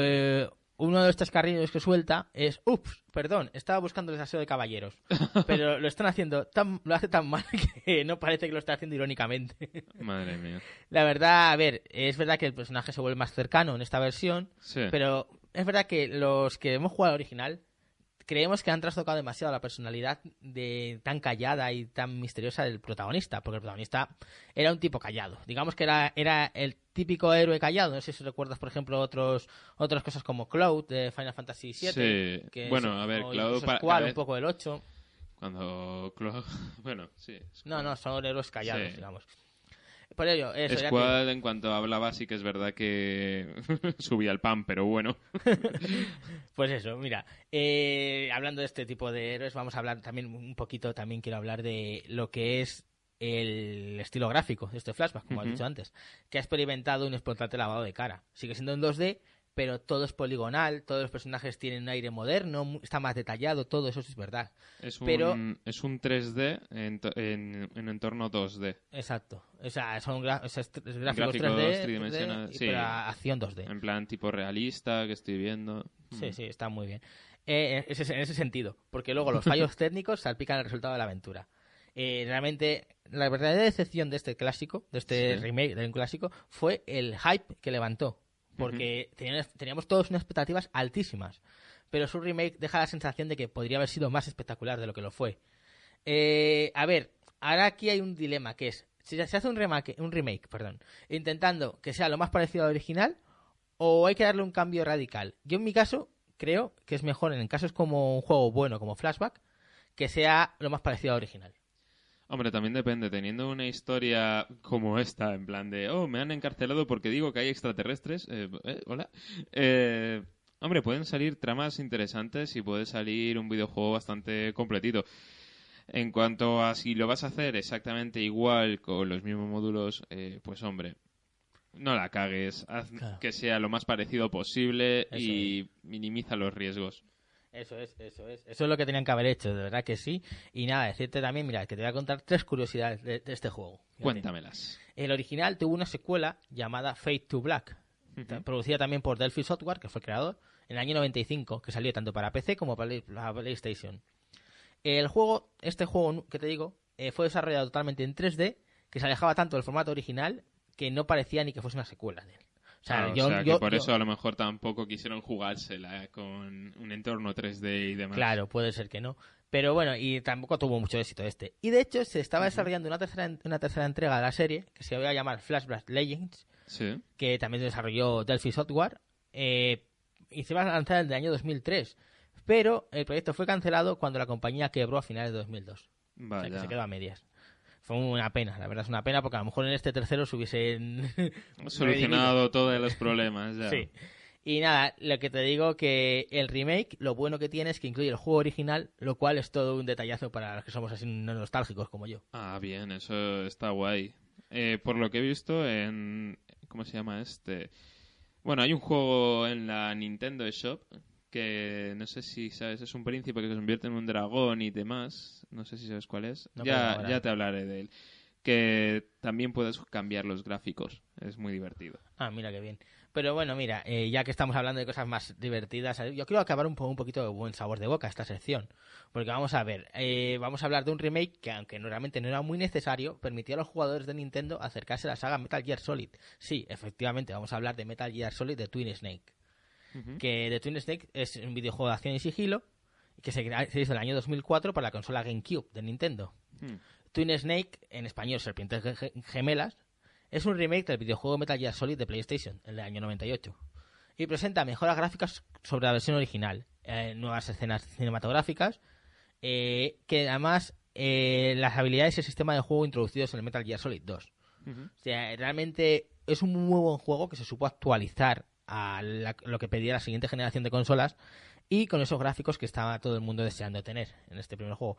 eh, uno de estos carrillos que suelta es, ups, perdón, estaba buscando el aseo de caballeros. Pero lo están haciendo tan, lo hace tan mal que no parece que lo está haciendo irónicamente. Madre mía. La verdad, a ver, es verdad que el personaje se vuelve más cercano en esta versión, Sí. pero es verdad que los que hemos jugado al original creemos que han trastocado demasiado la personalidad de tan callada y tan misteriosa del protagonista, porque el protagonista era un tipo callado. Digamos que era, era el típico héroe callado. No sé si recuerdas, por ejemplo, otros otras cosas como Cloud de Final Fantasy VII. Sí. que Bueno, es- a ver, Cloud incluso pa- Squall, cada vez- un poco del 8. Cuando... Clo- Bueno, sí. No, no, son héroes callados, Sí. digamos. Por ello, eso, ya que- Squad, en cuanto hablaba, sí que es verdad que subía el pan, pero bueno. Pues eso, mira, eh, hablando de este tipo de héroes, vamos a hablar también un poquito, también quiero hablar de lo que es el estilo gráfico de este flashback, como has dicho antes, que ha experimentado un explotante lavado de cara. Sigue siendo en 2D, pero todo es poligonal, todos los personajes tienen un aire moderno, está más detallado, todo eso sí es verdad. Es un, Pero- es un 3D en, en, en entorno 2D. Exacto. O sea, son gra- o sea, es- es gráficos, Gráficos 3D, tridimensionales, 3D, sí. acción 2D. En plan tipo realista que estoy viendo. Sí, Mm. sí, está muy bien. Eh, ese- en ese sentido, porque luego los fallos técnicos salpican el resultado de la aventura. Eh, realmente, la verdadera decepción de este clásico, de este Sí. remake de un clásico, fue el hype que levantó. Porque tenían- teníamos todos unas expectativas altísimas. Pero su remake deja la sensación de que podría haber sido más espectacular de lo que lo fue. Eh, a ver, ahora aquí hay un dilema que es, si se hace un remake, un remake, perdón, intentando que sea lo más parecido al original, o hay que darle un cambio radical. Yo en mi caso creo que es mejor en casos como un juego bueno como Flashback que sea lo más parecido al original. Hombre, también depende. Teniendo una historia como esta, en plan de, oh, me han encarcelado porque digo que hay extraterrestres. eh, eh, hola. Eh, hombre, pueden salir tramas interesantes y puede salir un videojuego bastante completito. En cuanto a si lo vas a hacer exactamente igual con los mismos módulos, eh, pues hombre, no la cagues. Haz Claro. que sea lo más parecido posible Eso y minimiza los riesgos. Eso es, eso es. Eso es lo que tenían que haber hecho, de verdad que sí. Y nada, decirte también, mira, que te voy a contar tres curiosidades de, de este juego. Fíjate. Cuéntamelas. El original tuvo una secuela llamada Fate to Black, producida también por Delphi Software, que fue el creador, en el año 95, que salió tanto para PC como para PlayStation. El juego, este juego que te digo, eh, fue desarrollado totalmente en 3D, que se alejaba tanto del formato original que no parecía ni que fuese una secuela de él. O sea, Claro, yo, o sea, yo- que por yo- eso a lo mejor tampoco quisieron jugársela con un entorno 3D y demás. Claro, puede ser que no. Pero bueno, y tampoco tuvo mucho éxito este. Y de hecho, se estaba desarrollando una tercera, una tercera entrega de la serie, que se iba a llamar Flashback Legends, Sí. que también desarrolló Delphi Software, eh, y se iba a lanzar en el año 2003. Pero el proyecto fue cancelado cuando la compañía quebró a finales de 2002. O sea, Vaya. que se quedó a medias. Fue una pena, la verdad es una pena, porque a lo mejor en este tercero se hubiesen... Solucionado todos los problemas ya. Sí. Y nada, lo que te digo que el remake, lo bueno que tiene es que incluye el juego original, lo cual es todo un detallazo para los que somos así nostálgicos como yo. Ah, bien, eso está guay. Eh, por lo que he visto en... ¿Cómo se llama este? Bueno, hay un juego en la Nintendo Shop que no sé si sabes, es un príncipe que se convierte en un dragón y demás. No sé si sabes cuál es. No, ya, ya te hablaré de él. Que también puedes cambiar los gráficos. Es muy divertido. Ah, mira qué bien. Pero bueno, mira, eh, ya que estamos hablando de cosas más divertidas, eh, yo quiero acabar un, po- un poquito de buen sabor de boca esta sección. Porque vamos a ver, eh, vamos a hablar de un remake que, aunque realmente no era muy necesario, permitía a los jugadores de Nintendo acercarse a la saga Metal Gear Solid. Sí, efectivamente, vamos a hablar de Metal Gear Solid de Twin Snake. Que The Twin Snake es un videojuego de acción y sigilo que se, se hizo en el año 2004 para la consola GameCube de Nintendo. Hmm. Twin Snake, en español Serpientes Ge- Ge- Gemelas, es un remake del videojuego Metal Gear Solid de PlayStation, el del año 98. Y presenta mejoras gráficas sobre la versión original, eh, nuevas escenas cinematográficas, eh, que además eh, las habilidades y el sistema de juego introducidos en el Metal Gear Solid 2. Ujú. O sea, realmente es un muy buen juego que se supo actualizar a la- lo que pedía la siguiente generación de consolas y con esos gráficos que estaba todo el mundo deseando tener en este primer juego.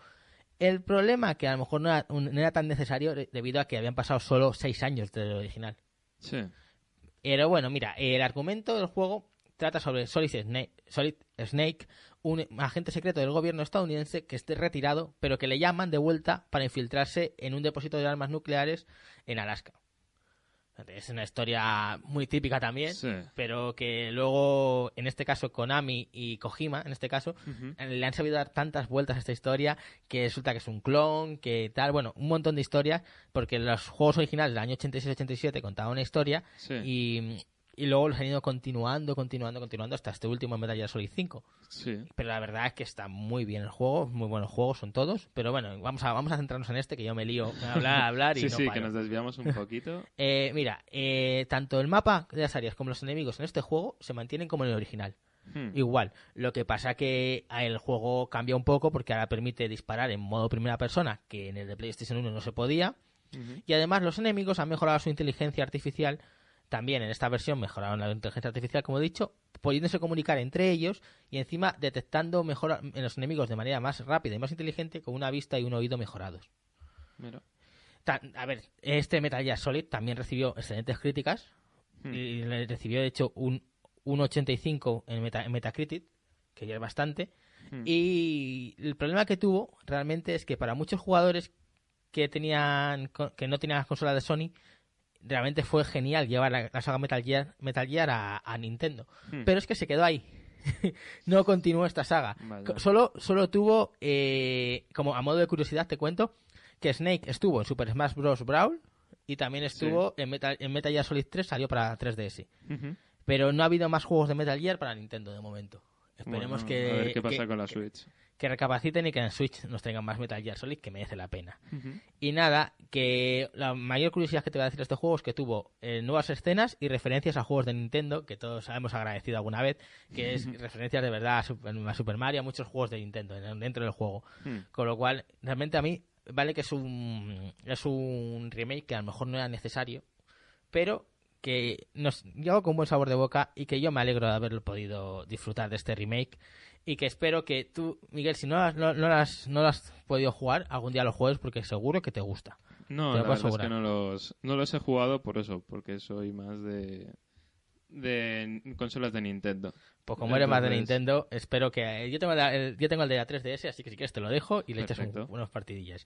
El problema que a lo mejor no era, un- no era tan necesario de- debido a que habían pasado solo 6 años del original. Sí. Pero bueno, mira, el argumento del juego trata sobre Solid Snake, Solid Snake, un agente secreto del gobierno estadounidense que esté retirado, pero que le llaman de vuelta para infiltrarse en un depósito de armas nucleares en Alaska. Es una historia muy típica también, Sí. pero que luego, en este caso, Konami y Kojima, en este caso, eh, le han sabido dar tantas vueltas a esta historia que resulta que es un clon, que tal, bueno, un montón de historias, porque los juegos originales del año 86-87 contaban una historia Sí. y, y luego los han ido continuando, continuando, continuando hasta este último Metal Gear Solid 5. Sí. Pero la verdad es que está muy bien el juego, muy buenos juegos son todos, pero bueno, vamos a, vamos a centrarnos en este que yo me lío a hablar, a hablar y Sí, no sí, paro. que nos desviamos un poquito. Eh, mira, eh, tanto el mapa de las áreas como los enemigos en este juego se mantienen como en el original. Hmm. Igual, lo que pasa que el juego cambia un poco porque ahora permite disparar en modo primera persona, que en el de PlayStation 1 no se podía. Y además los enemigos han mejorado su inteligencia artificial. También en esta versión mejoraron la inteligencia artificial, como he dicho, pudiéndose comunicar entre ellos y encima detectando mejor en los enemigos de manera más rápida y más inteligente con una vista y un oído mejorados. Mira. A ver, este Metal Gear Solid también recibió excelentes críticas Hmm. y le recibió de hecho un, un 85 en, Meta- en Metacritic, que ya es bastante. Hmm. Y el problema que tuvo realmente es que para muchos jugadores que tenían que no tenían las consolas de Sony, realmente fue genial llevar la, la saga Metal Gear, Metal Gear a, a Nintendo. Hmm. Pero es que se quedó ahí. no continuó esta saga. Solo, solo tuvo, eh, como a modo de curiosidad te cuento, que Snake estuvo en Super Smash Bros. Brawl y también estuvo en, Metal, en Metal Gear Solid 3, salió para 3DS. Ujú. Pero no ha habido más juegos de Metal Gear para Nintendo de momento. Esperemos Bueno, que, A ver qué pasa que- con la Switch. que recapaciten y que en Switch nos tengan más Metal Gear Solid, que merece la pena. Y nada, que la mayor curiosidad que te voy a decir de este juego es que tuvo eh, nuevas escenas y referencias a juegos de Nintendo, que todos hemos agradecido alguna vez, que es referencias de verdad a Super, a Super Mario, a muchos juegos de Nintendo en- dentro del juego. Hmm. Con lo cual, realmente a mí, vale que es un, es un remake que a lo mejor no era necesario, pero que nos llevo con buen sabor de boca y que yo me alegro de haber podido disfrutar de este remake y que espero que tú, Miguel, si no, lo has- no, has, no lo has podido jugar, algún día lo juegues porque seguro que te gusta. No, Te la lo puedo verdad es que asegurar. no los, no los he jugado por eso, porque soy más de, de consolas de Nintendo. Pues como eres más de Nintendo, espero que... Yo tengo, el, yo tengo el de la 3DS, así que si quieres te lo dejo y le echas Perfecto. un- unas partidillas.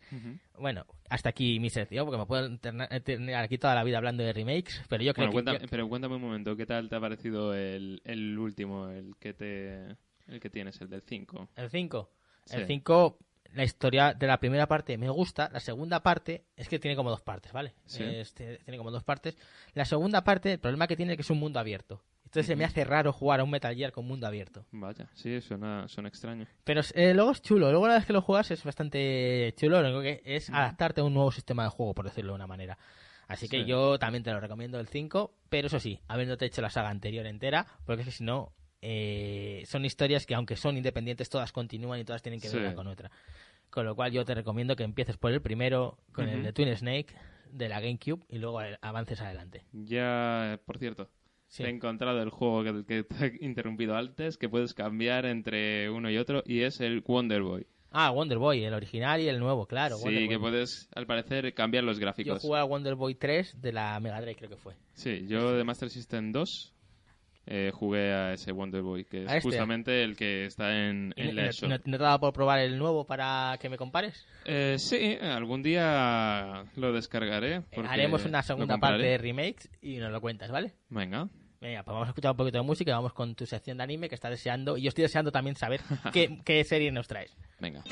Bueno, hasta aquí mi sección, porque me puedo interna- tener aquí toda la vida hablando de remakes, pero yo creo Bueno, que... cuéntame- yo- pero cuéntame un momento, ¿qué tal te ha parecido el, el último, el que te el que tienes, el del 5? El 5. Sí. El 5, la historia de la primera parte me gusta. La segunda parte es que tiene como dos partes, ¿vale? Sí. Este, tiene como dos partes. La segunda parte, el problema que tiene es que es un mundo abierto. Entonces se me hace raro jugar a un Metal Gear con mundo abierto. Vaya, sí, suena, suena extraño. Pero eh, luego es chulo. Luego una vez que lo juegas es bastante chulo. Lo único que es adaptarte a un nuevo sistema de juego, por decirlo de una manera. Así que Sí. yo también te lo recomiendo el 5, pero eso sí, habiéndote hecho la saga anterior entera, porque es que si no, eh, son historias que aunque son independientes, todas continúan y todas tienen que ver Sí. una con otra. Con lo cual yo te recomiendo que empieces por el primero, con el de Twin Snake, de la GameCube, y luego avances adelante. Ya, por cierto, Sí. he encontrado el juego que, que te he interrumpido antes, que puedes cambiar entre uno y otro, y es el Wonder Boy. Ah, Wonder Boy, el original y el nuevo, claro. Wonder sí, Boy. que puedes, al parecer, cambiar los Yo gráficos. jugué al Wonder Boy 3 de la Mega Drive, creo que fue. Sí, yo de Master System 2 eh, jugué a ese Wonder Boy, que es ¿A este? justamente el que está en, ¿Y en la no- no- no te dado por probar el nuevo para que me compares? Eh, sí, algún día lo descargaré. Eh, Haremos una segunda parte de remakes y nos lo cuentas, ¿vale? Venga. Venga, pues vamos a escuchar un poquito de música y vamos con tu sección de anime que está deseando. Y yo estoy deseando también saber qué, qué serie nos traes. Venga.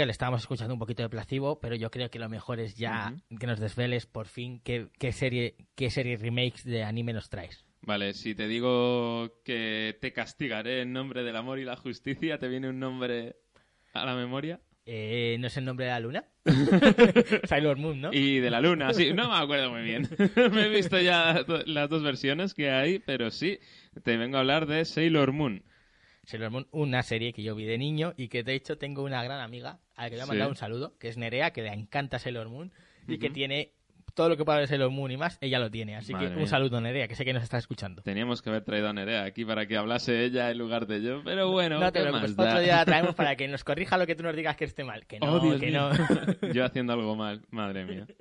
Bueno, Miguel, estábamos escuchando un poquito de placebo, pero yo creo que lo mejor es ya que nos desveles por fin qué, qué serie qué serie remakes de anime nos traes. Vale, si te digo que te castigaré en nombre del amor y la justicia, ¿te viene un nombre a la memoria? Eh, ¿No es el nombre de la luna? Sailor Moon, ¿no? Y de la luna, sí, no me acuerdo muy bien. me he visto ya las dos versiones que hay, pero sí, te vengo a hablar de Sailor Moon. Sailor Moon, una serie que yo vi de niño y que de hecho tengo una gran amiga a la que le voy a Sí. mandar un saludo, que es Nerea, que le encanta Sailor Moon y que tiene todo lo que pueda de Sailor Moon y más, ella lo tiene. Así Madre que un saludo, Nerea, que sé que nos está escuchando. Teníamos que haber traído a Nerea aquí para que hablase ella en lugar de yo, pero bueno, no otro día la traemos para que nos corrija lo que tú nos digas que esté mal. Que no, Oh, Dios que mío. no. yo haciendo algo mal, madre mía.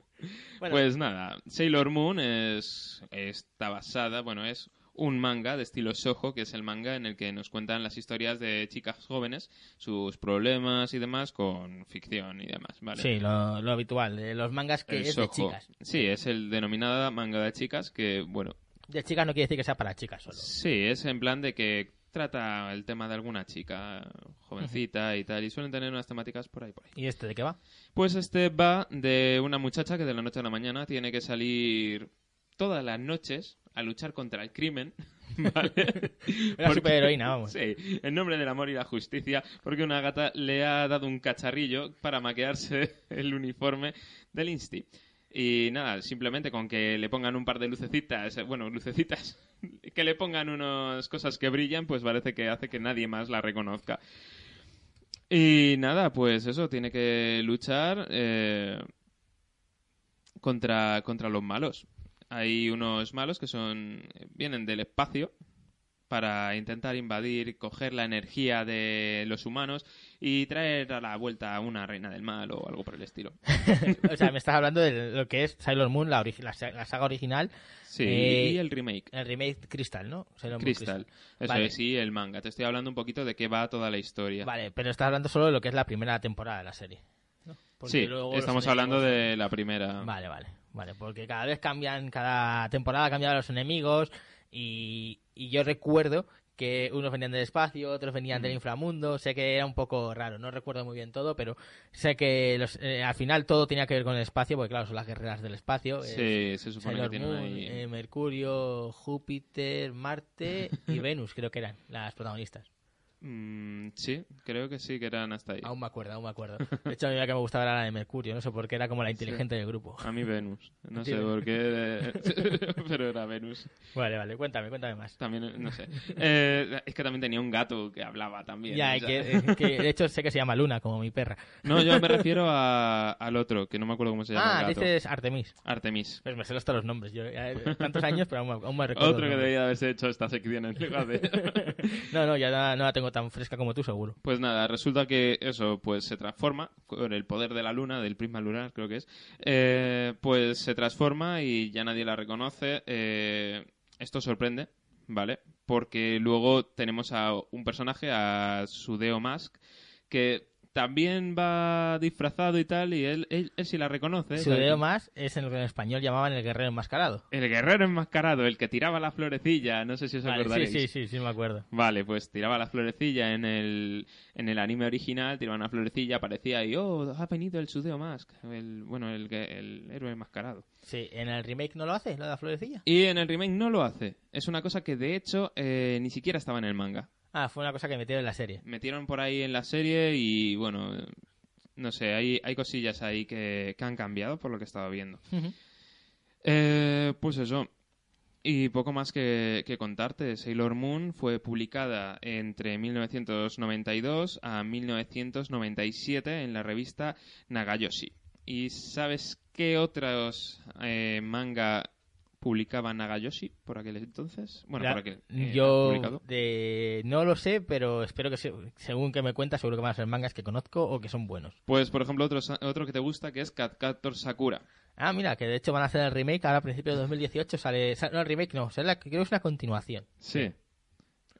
Bueno, Pues nada, Sailor Moon es, está basada, bueno, es un manga de estilo Shoujo, que es el manga en el que nos cuentan las historias de chicas jóvenes, sus problemas y demás con ficción y demás, ¿vale? sí, lo, lo habitual, de los mangas que El es de chicas. Sí, es el denominado manga de chicas que, bueno, De chicas no quiere decir que sea para chicas solo. sí, es en plan de que trata el tema de alguna chica jovencita y tal, y suelen tener unas temáticas por ahí, por ahí. ¿Y este de qué va? Pues este va de una muchacha que de la noche a la mañana tiene que salir todas las noches a luchar contra el crimen, ¿vale? Una superheroína, vamos. Sí, en nombre del amor y la justicia, porque una gata le ha dado un cacharrillo para maquearse el uniforme del Insti. Y nada, simplemente con que le pongan un par de lucecitas, bueno, lucecitas, que le pongan unas cosas que brillan, pues parece que hace que nadie más la reconozca. Y nada, pues eso, tiene que luchar eh, contra, contra los malos. Hay unos malos que son vienen del espacio para intentar invadir, coger la energía de los humanos y traer a la vuelta a una reina del mal o algo por el estilo. o sea, me estás hablando de lo que es Sailor Moon, la, saga original, Sí, Eh, y el remake. el remake Crystal, ¿no? Crystal. Eso Vale. es, sí, el manga. Te estoy hablando un poquito de qué va toda la historia. Vale, pero estás hablando solo de lo que es la primera temporada de la serie. ¿no? Sí, estamos hablando de la primera. Vale, vale, vale, porque cada vez cambian, cada temporada cambian los enemigos y, y yo recuerdo que unos venían del espacio, otros venían Mm. del inframundo, sé que era un poco raro, no recuerdo muy bien todo, pero sé que los, eh, al final todo tenía que ver con el espacio, porque claro, son las guerreras del espacio. es Sí, se supone Sailor que tienen Moon, ahí... eh, Mercurio, Júpiter, Marte y Venus, creo que eran las protagonistas. Mm, sí, creo que sí que eran hasta ahí. Aún me acuerdo, aún me acuerdo. De hecho, a mí la que me gustaba era la de Mercurio, no sé por qué era como la inteligente del grupo. A mí Venus. No sé por qué, pero era Venus. Vale, vale, cuéntame, cuéntame más. También, no sé. Eh, es que también tenía un gato que hablaba también. Ya, que, eh, que de hecho sé que se llama Luna, como mi perra. No, yo me refiero a- al otro, que no me acuerdo cómo se llama Ah, el gato. dices Artemis. Artemis. Pues me sé hasta los nombres. Yo, eh, tantos años, pero aún, me- aún me recuerdo. Otro que debía haberse hecho esta sección en lugar de... No, no, ya no, no la tengo tan fresca como tú, seguro. Pues nada, resulta que eso pues se transforma con el poder de la luna, del prisma lunar creo que es, eh, pues se transforma y ya nadie la reconoce. eh, esto sorprende, ¿vale? Porque luego tenemos a un personaje, a Sudeo Mask, que también va disfrazado y tal, y él, él, él sí la reconoce. Su dedo más es en lo que en español llamaban el guerrero enmascarado. El guerrero enmascarado, el que tiraba la florecilla, no sé si os Vale, sí, acordaréis. sí, sí, sí, me acuerdo. Vale, pues tiraba la florecilla en el, en el anime original, tiraba una florecilla, aparecía y, oh, ha venido el Sudeo Mask, el, bueno, el héroe enmascarado. Sí, en el remake no lo hace, lo de la florecilla. Y en el remake no lo hace. Es una cosa que, de hecho, eh, ni siquiera estaba en el manga. Ah, fue una cosa que metieron en la serie. Metieron por ahí en la serie y, bueno, no sé, hay, hay cosillas ahí que, que han cambiado por lo que estaba viendo. Eh, pues eso. Y poco más que, que contarte. Sailor Moon fue publicada entre 1992 a 1997 en la revista Nagayoshi. ¿Y sabes qué otros eh, manga publicaba Nagayoshi por aquel entonces? Bueno, Ya, por aquel. eh, yo de... no lo sé, pero espero que se- según que me cuentas, seguro que van a ser mangas que conozco o que son buenos. Pues, por ejemplo, otro, otro que te gusta que es Cat Captor Sakura. Ah, mira, que de hecho van a hacer el remake ahora a principios de 2018 sale... sa- No, el remake no, sale la- creo que es una continuación. Sí.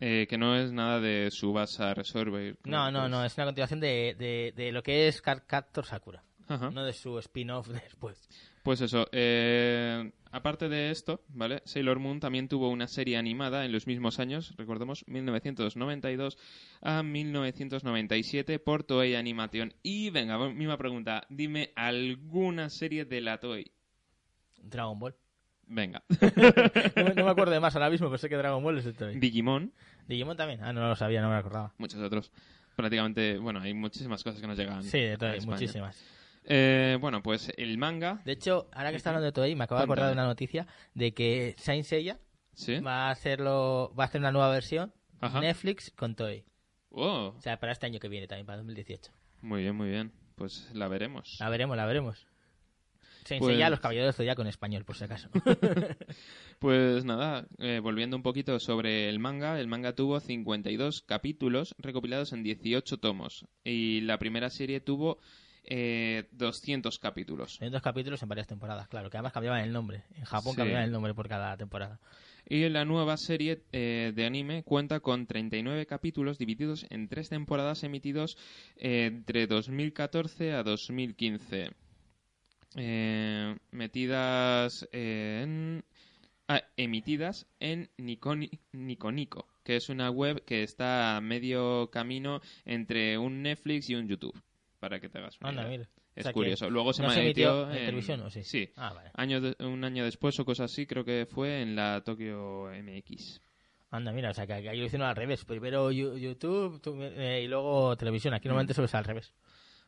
Eh, que no es nada de Subasa Resolver. No, no, no, es una continuación de, de, de lo que es Card Captor Sakura, Ajá. no de su spin-off después. Pues eso, eh, aparte de esto, ¿vale? Sailor Moon también tuvo una serie animada en los mismos años, recordemos, 1992 a 1997 por Toei Animation. Y venga, misma pregunta, dime alguna serie de la Toei. Dragon Ball. Venga. No, me- no me acuerdo de más ahora mismo, pero sé que Dragon Ball es de Toei. Digimon, Digimon también. Ah, no lo sabía, no me acordaba. muchos otros. Prácticamente, bueno, hay muchísimas cosas que nos llegan. Sí, de España. muchísimas. Eh, bueno, pues el manga, De hecho, ahora que está hablando de Toei, me acabo de acordar de una noticia de que Saint Seiya ¿sí? va a hacerlo, va a hacer una nueva versión Ajá. Netflix con Toei. Oh, O sea, para este año que viene también, para 2018. muy bien, muy bien. Pues la veremos. La veremos, la veremos. Saint Pues- Seiya, los caballeros Zodiaco en español, por si acaso. Pues nada, eh, volviendo un poquito sobre el manga, el manga tuvo 52 capítulos recopilados en 18 tomos y la primera serie tuvo eh, 200 capítulos. Hay dos capítulos en varias temporadas, claro, que además cambiaban el nombre. En Japón Sí. cambiaban el nombre por cada temporada. Y la nueva serie eh, de anime cuenta con 39 capítulos divididos en tres temporadas emitidos eh, entre 2014 a 2015. Eh, metidas en... ah, emitidas en Nikoni- Nikonico, que es una web que está a medio camino entre un Netflix y un YouTube, para que te hagas una Anda, idea. mira. Es O sea que curioso. Luego se ¿no me se emitió en televisión o sí? Sí. Ah, vale. Año de- un año después o cosas así, creo que fue en la Tokyo MX. Anda, mira, o sea, que aquí lo hicieron al revés. Primero YouTube tú- eh, y luego televisión. Aquí normalmente suele ser al revés.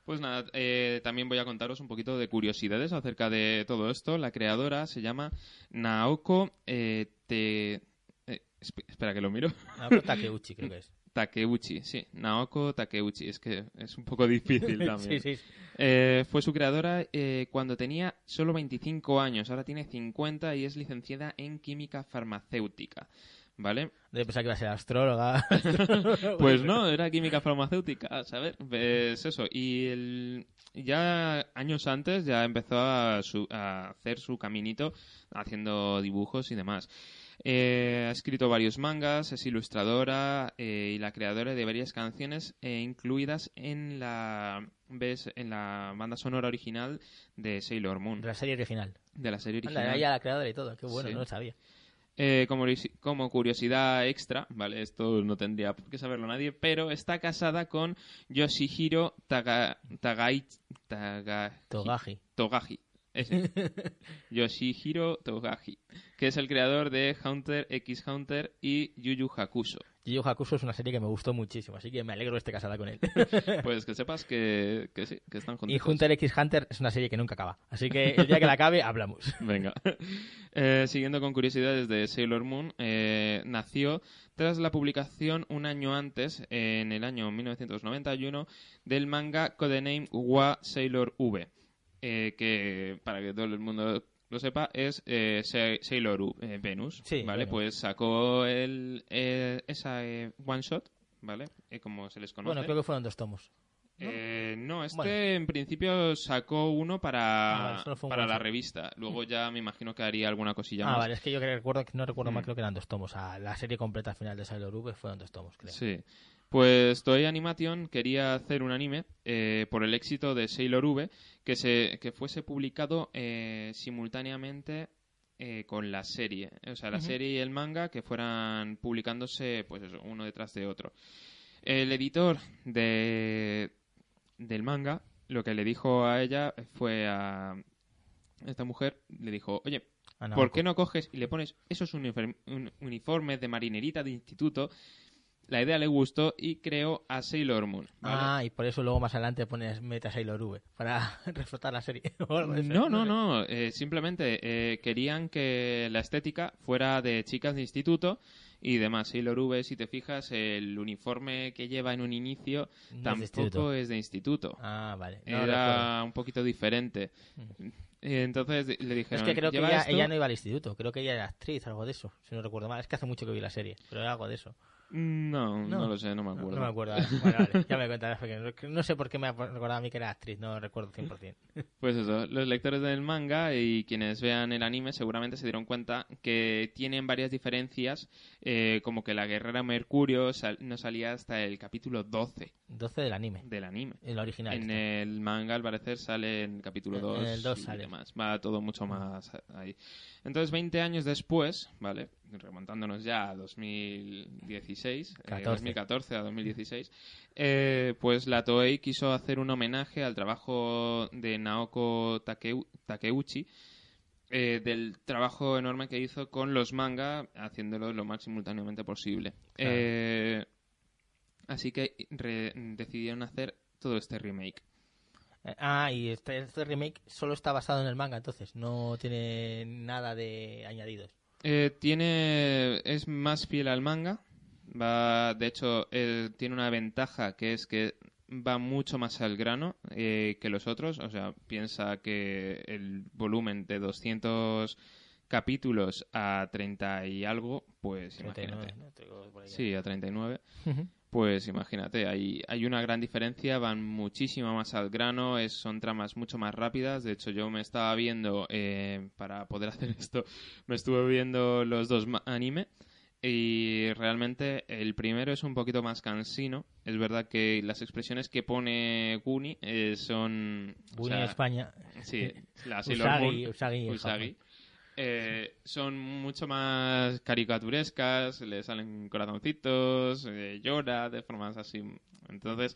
Pues nada, eh, también voy a contaros un poquito de curiosidades acerca de todo esto. La creadora se llama Naoko eh, Te... esp- espera que lo miro. Naoko Takeuchi, creo que es. Takeuchi, sí, Naoko Takeuchi. Es que es un poco difícil sí, también. sí. Eh, fue su creadora eh, cuando tenía solo 25 años, ahora tiene 50 y es licenciada en química farmacéutica. ¿Vale? De pensar que iba a ser astróloga. Pues no, era química farmacéutica, a saber, es eso. Y el- ya años antes ya empezó a, su- a hacer su caminito haciendo dibujos y demás. Eh, ha escrito varios mangas, es ilustradora eh, y la creadora de varias canciones eh, incluidas en la, ves, en la banda sonora original de Sailor Moon, De la serie original. de la serie Anda, original. era ella la creadora y todo. Qué bueno, Sí. no lo sabía. Eh, como, como curiosidad extra, ¿vale? Esto no tendría por qué saberlo nadie, pero está casada con Yoshihiro Taga, Tagai, Taga- Togaji. Togaji. Ese. Yoshihiro Togaji, que es el creador de Hunter x Hunter y Yu Yu Hakusho. Yu Yu Hakusho es una serie que me gustó muchísimo, así que me alegro de estar casada con él. Pues que sepas que, que sí, que están y juntos. Hunter x Hunter es una serie que nunca acaba. Así que el día que la acabe, hablamos. Venga. Eh, siguiendo con curiosidades de Sailor Moon, eh, nació tras la publicación un año antes, en el año 1991, del manga Codename Wa Sailor V, eh, que, para que todo el mundo lo sepa, es eh, Sa- Sailor U, eh, Venus. Sí, ¿vale? Pues sacó el, eh, esa eh, one shot, ¿vale? Eh, como se les conoce. Bueno, creo que fueron dos tomos. Eh, no, este Bueno. en principio sacó uno para, Ah, vale, un para la revista. Luego ya me imagino que haría alguna cosilla Ah, más. vale, es que yo creo- recuerdo, no recuerdo Mm. mal, creo que eran dos tomos. Ah, la serie completa al final de Sailor V fueron dos tomos, creo. Sí. Pues Toei Animation quería hacer un anime eh, por el éxito de Sailor V que, se, que fuese publicado eh, simultáneamente eh, con la serie. O sea, la serie y el manga que fueran publicándose pues eso, uno detrás de otro. El editor de, del manga lo que le dijo a ella fue a esta mujer, le dijo, oye, ¿por qué no coges y le pones esos uniform- un- uniformes de marinerita de instituto? La idea le gustó y creó a Sailor Moon. ¿vale? Ah, y por eso luego más adelante pones Meta Sailor V para reflotar la serie. No, no, no. eh, simplemente eh, querían que la estética fuera de chicas de instituto y demás. Sailor V, si te fijas, el uniforme que lleva en un inicio No es de tampoco es de instituto. Ah, vale. No Era un poquito diferente. Eh, Entonces le Es dijeron, que creo que "Lleva ella, esto". ella no iba al instituto. Creo que ella era actriz, algo de eso. Si no recuerdo mal. Es que hace mucho que vi la serie. Pero era algo de eso. No, no, No. lo sé, no me acuerdo. no me acuerdo. ahora. Bueno, vale, ya me contarás. Porque no- sé por qué me ha recordado a mí que era actriz. No recuerdo 100%. Pues eso, los lectores del manga y quienes vean el anime seguramente se dieron cuenta que tienen varias diferencias, eh, como que la guerrera Mercurio sal- no salía hasta el capítulo 12 12 del anime. del anime. El original. En este. el manga, al parecer, sale en el capítulo En- 2 en el 2 y sale. demás. Va todo mucho más ahí. Entonces, 20 años después, ¿vale? Remontándonos ya a 2016, eh, 14. 2014 a 2016, eh, pues la Toei quiso hacer un homenaje al trabajo de Naoko Takeu- Takeuchi, eh, del trabajo enorme que hizo con los manga, haciéndolo lo más simultáneamente posible. Claro. Eh, así que decidieron hacer todo este remake. Ah, y este, este remake solo está basado en el manga, entonces. No tiene nada de añadidos. Eh, tiene es más fiel al manga. Va, de hecho, eh, tiene una ventaja que es que va mucho más al grano eh, que los otros. O sea, piensa que el volumen de 200 capítulos a 30 y algo, pues 39, imagínate. Sí, a 39. Ujú. Pues imagínate, hay, hay una gran diferencia, van muchísimo más al grano, es, son tramas mucho más rápidas. De hecho, yo me estaba viendo, eh, para poder hacer esto, me estuve viendo los dos anime y realmente el primero es un poquito más cansino. Es verdad que las expresiones que pone Guni eh, son... o Bunny sea, España. Sí, Usagi, Moon, Usagi, Usagi. Eh, son mucho más caricaturescas, le salen corazoncitos, eh, llora de formas así. Entonces,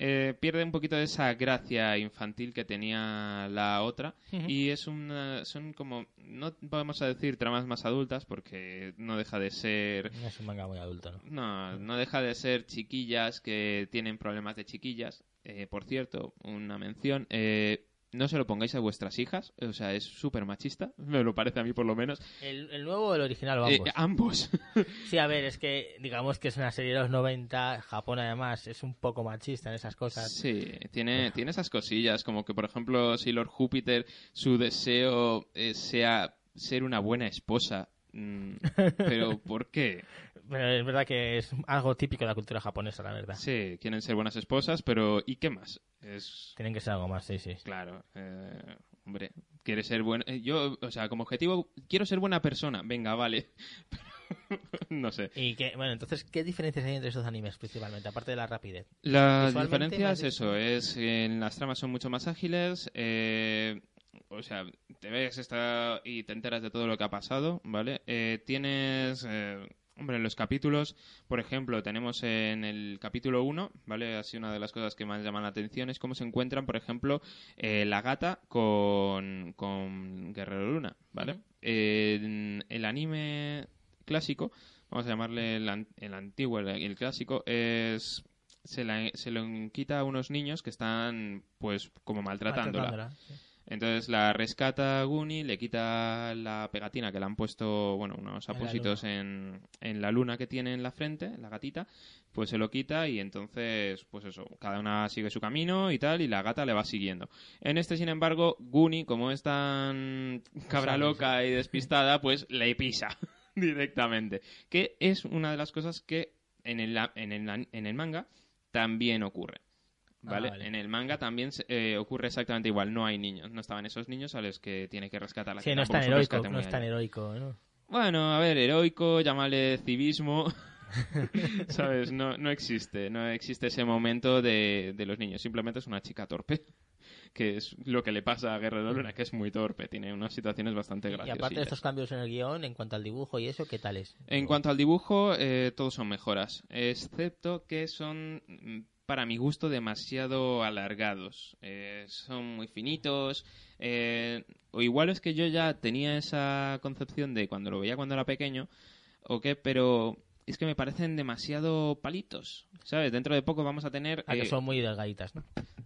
eh, pierde un poquito de esa gracia infantil que tenía la otra. Y es una, son como, no vamos a decir tramas más adultas, porque no deja de ser No es un manga muy adulto, ¿no? no, no deja de ser chiquillas que tienen problemas de chiquillas. Eh, por cierto, una mención. eh, no se lo pongáis a vuestras hijas. O sea, es súper machista. Me lo parece a mí, por lo menos. ¿El, el nuevo o el original o Eh, ambos? ambos. Sí, a ver, es que digamos que es una serie de los 90. Japón, además, es un poco machista en esas cosas. sí, tiene, tiene esas cosillas. Como que, por ejemplo, si Lord Júpiter, su deseo eh, sea ser una buena esposa. Mm, Pero, ¿por qué? Es verdad que es algo típico de la cultura japonesa, la verdad. Sí, quieren ser buenas esposas, pero ¿y qué más? Es Tienen que ser algo más, sí, sí. Claro, eh, hombre, quiere ser buena. eh, Yo, o sea, como objetivo, quiero ser buena persona. Venga, vale. no sé. Y que, bueno, entonces, ¿qué diferencias hay entre esos animes principalmente, aparte de la rapidez? La diferencia es eso: es en las tramas son mucho más ágiles. eh, o sea, te ves esta y te enteras de todo lo que ha pasado, ¿vale? Eh, tienes. eh, Hombre, en los capítulos, por ejemplo, tenemos en el capítulo 1, ¿vale? Así una de las cosas que más llaman la atención es cómo se encuentran, por ejemplo, eh, la gata con, con Guerrero Luna, ¿vale? En el anime clásico, vamos a llamarle el, el antiguo, el, el clásico, es se, la- se lo quita a unos niños que están, pues, como maltratándola. Maltratándola, sí. Entonces la rescata Guni, le quita la pegatina que le han puesto, bueno, unos apósitos en, en la luna que tiene en la frente, la gatita, pues se lo quita y entonces, pues eso, cada una sigue su camino y tal, y la gata le va siguiendo. En este, sin embargo, Guni, como es tan cabra loca y despistada, pues le pisa directamente. Que es una de las cosas que en el, en el, en el manga también ocurre. Ah, ¿Vale? En el manga también eh, ocurre exactamente igual. No hay niños. No estaban esos niños a los que tiene que rescatar la Sí, no es tan heroico, no es tan heroico, ¿no? Bueno, a ver, heroico, llámale civismo. ¿Sabes? No, no existe. No existe ese momento de, de los niños. Simplemente es una chica torpe. Que es lo que le pasa a Guerrero Luna, que es muy torpe. Tiene unas situaciones bastante Y graciosas. aparte de estos cambios en el guion, en cuanto al dibujo y eso, ¿qué tal es? En cuanto al dibujo, eh, todos son mejoras, excepto que son, mm, para mi gusto, demasiado alargados. Eh, son muy finitos. eh, o igual es que yo ya tenía esa concepción de cuando lo veía cuando era pequeño, o qué, pero es que me parecen demasiado palitos. ¿Sabes? Dentro de poco vamos a tener. Ah, que eh, son muy delgaditas, ¿no?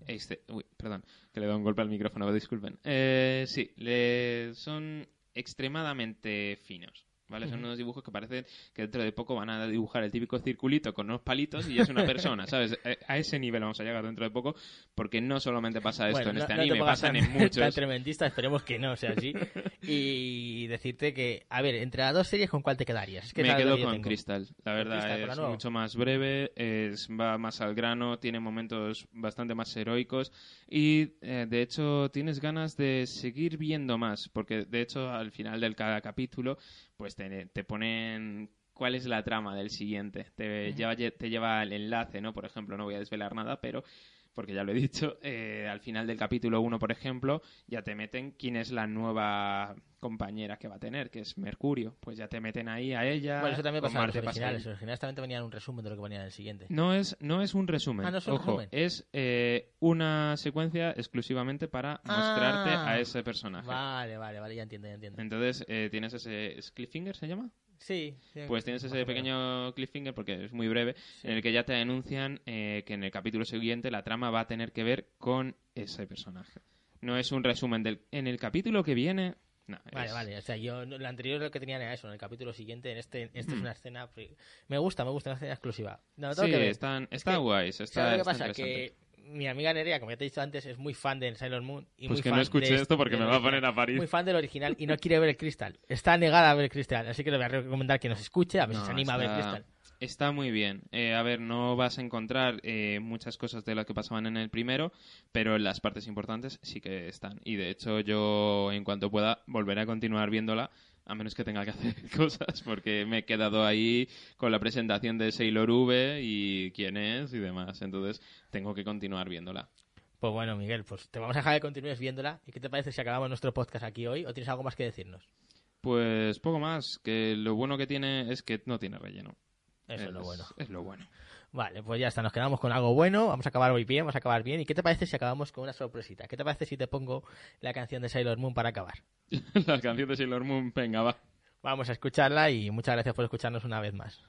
este, uy, perdón, que le doy un golpe al micrófono, disculpen. Eh, sí, le, son extremadamente finos. ¿Vale? Son unos dibujos que parecen que dentro de poco van a dibujar el típico circulito con unos palitos y ya es una persona, ¿sabes? Eh, A ese nivel vamos a llegar dentro de poco porque no solamente pasa esto Bueno, en no- este no anime, pasan tan- en muchos. tan tremendista, esperemos que no sea así. Y decirte que, a ver, entre las dos series, ¿con cuál te quedarías? Es que Me quedo con. Crystal. La verdad Crystal, la es mucho más breve, es, va más al grano, tiene momentos bastante más heroicos y eh, de hecho tienes ganas de seguir viendo más, porque de hecho al final de cada capítulo pues te, te ponen cuál es la trama del siguiente, te, lleva, te lleva el enlace, ¿no? Por ejemplo, no voy a desvelar nada, pero porque ya lo he dicho, eh, al final del capítulo 1, por ejemplo, ya te meten quién es la nueva compañera que va a tener, que es Mercurio. Pues ya te meten ahí a ella. Bueno, eso también pasa en los originales. Los originales también te venían un resumen de lo que venía en el siguiente. No es, no es un resumen. Ah, no es un Ojo, resumen. es eh, una secuencia exclusivamente para mostrarte Ah. a ese personaje. Vale, vale, vale, ya entiendo, ya entiendo. Entonces, eh, tienes ese... ¿es Cliffhanger se llama? Sí. Pues tienes ese pequeño cliffhanger, porque es muy breve, en el que ya te anuncian eh, que en el capítulo siguiente la trama va a tener que ver con ese personaje. No es un resumen del... En el capítulo que viene... no, Vale, es- vale. O sea, yo lo anterior lo que tenía era eso. En el capítulo siguiente, en este, esta es una escena. Me gusta, me gusta, una escena exclusiva. No, Sí, que ver. están, Es está está, ¿Sabes lo que está pasa? Que mi amiga Nerea, como ya te he dicho antes, es muy fan de Sailor Moon. Y Pues muy que no fan escuche de- esto porque me va a original. poner a parir. Muy fan del original y no quiere ver el Crystal. Está negada a ver el Crystal. Así que le voy a recomendar que nos escuche, a ver si No, se anima a ver está- Crystal. Está muy bien. Eh, a ver, no vas a encontrar eh, muchas cosas de las que pasaban en el primero, pero en las partes importantes sí que están. Y de hecho yo, en cuanto pueda, volveré a continuar viéndola, a menos que tenga que hacer cosas, porque me he quedado ahí con la presentación de Sailor V y quién es y demás. Entonces tengo que continuar viéndola. Pues bueno, Miguel, pues te vamos a dejar que continúes viéndola. ¿Y qué te parece si acabamos nuestro podcast aquí hoy? ¿O tienes algo más que decirnos? Pues poco más, que lo bueno que tiene es que no tiene relleno. Eso es lo bueno. Es lo bueno. Vale, pues ya está, nos quedamos con algo bueno, vamos a acabar hoy bien, vamos a acabar bien. ¿Y qué te parece si acabamos con una sorpresita? ¿Qué te parece si te pongo la canción de Sailor Moon para acabar? la canción de Sailor Moon, venga, va. Vamos a escucharla y muchas gracias por escucharnos una vez más.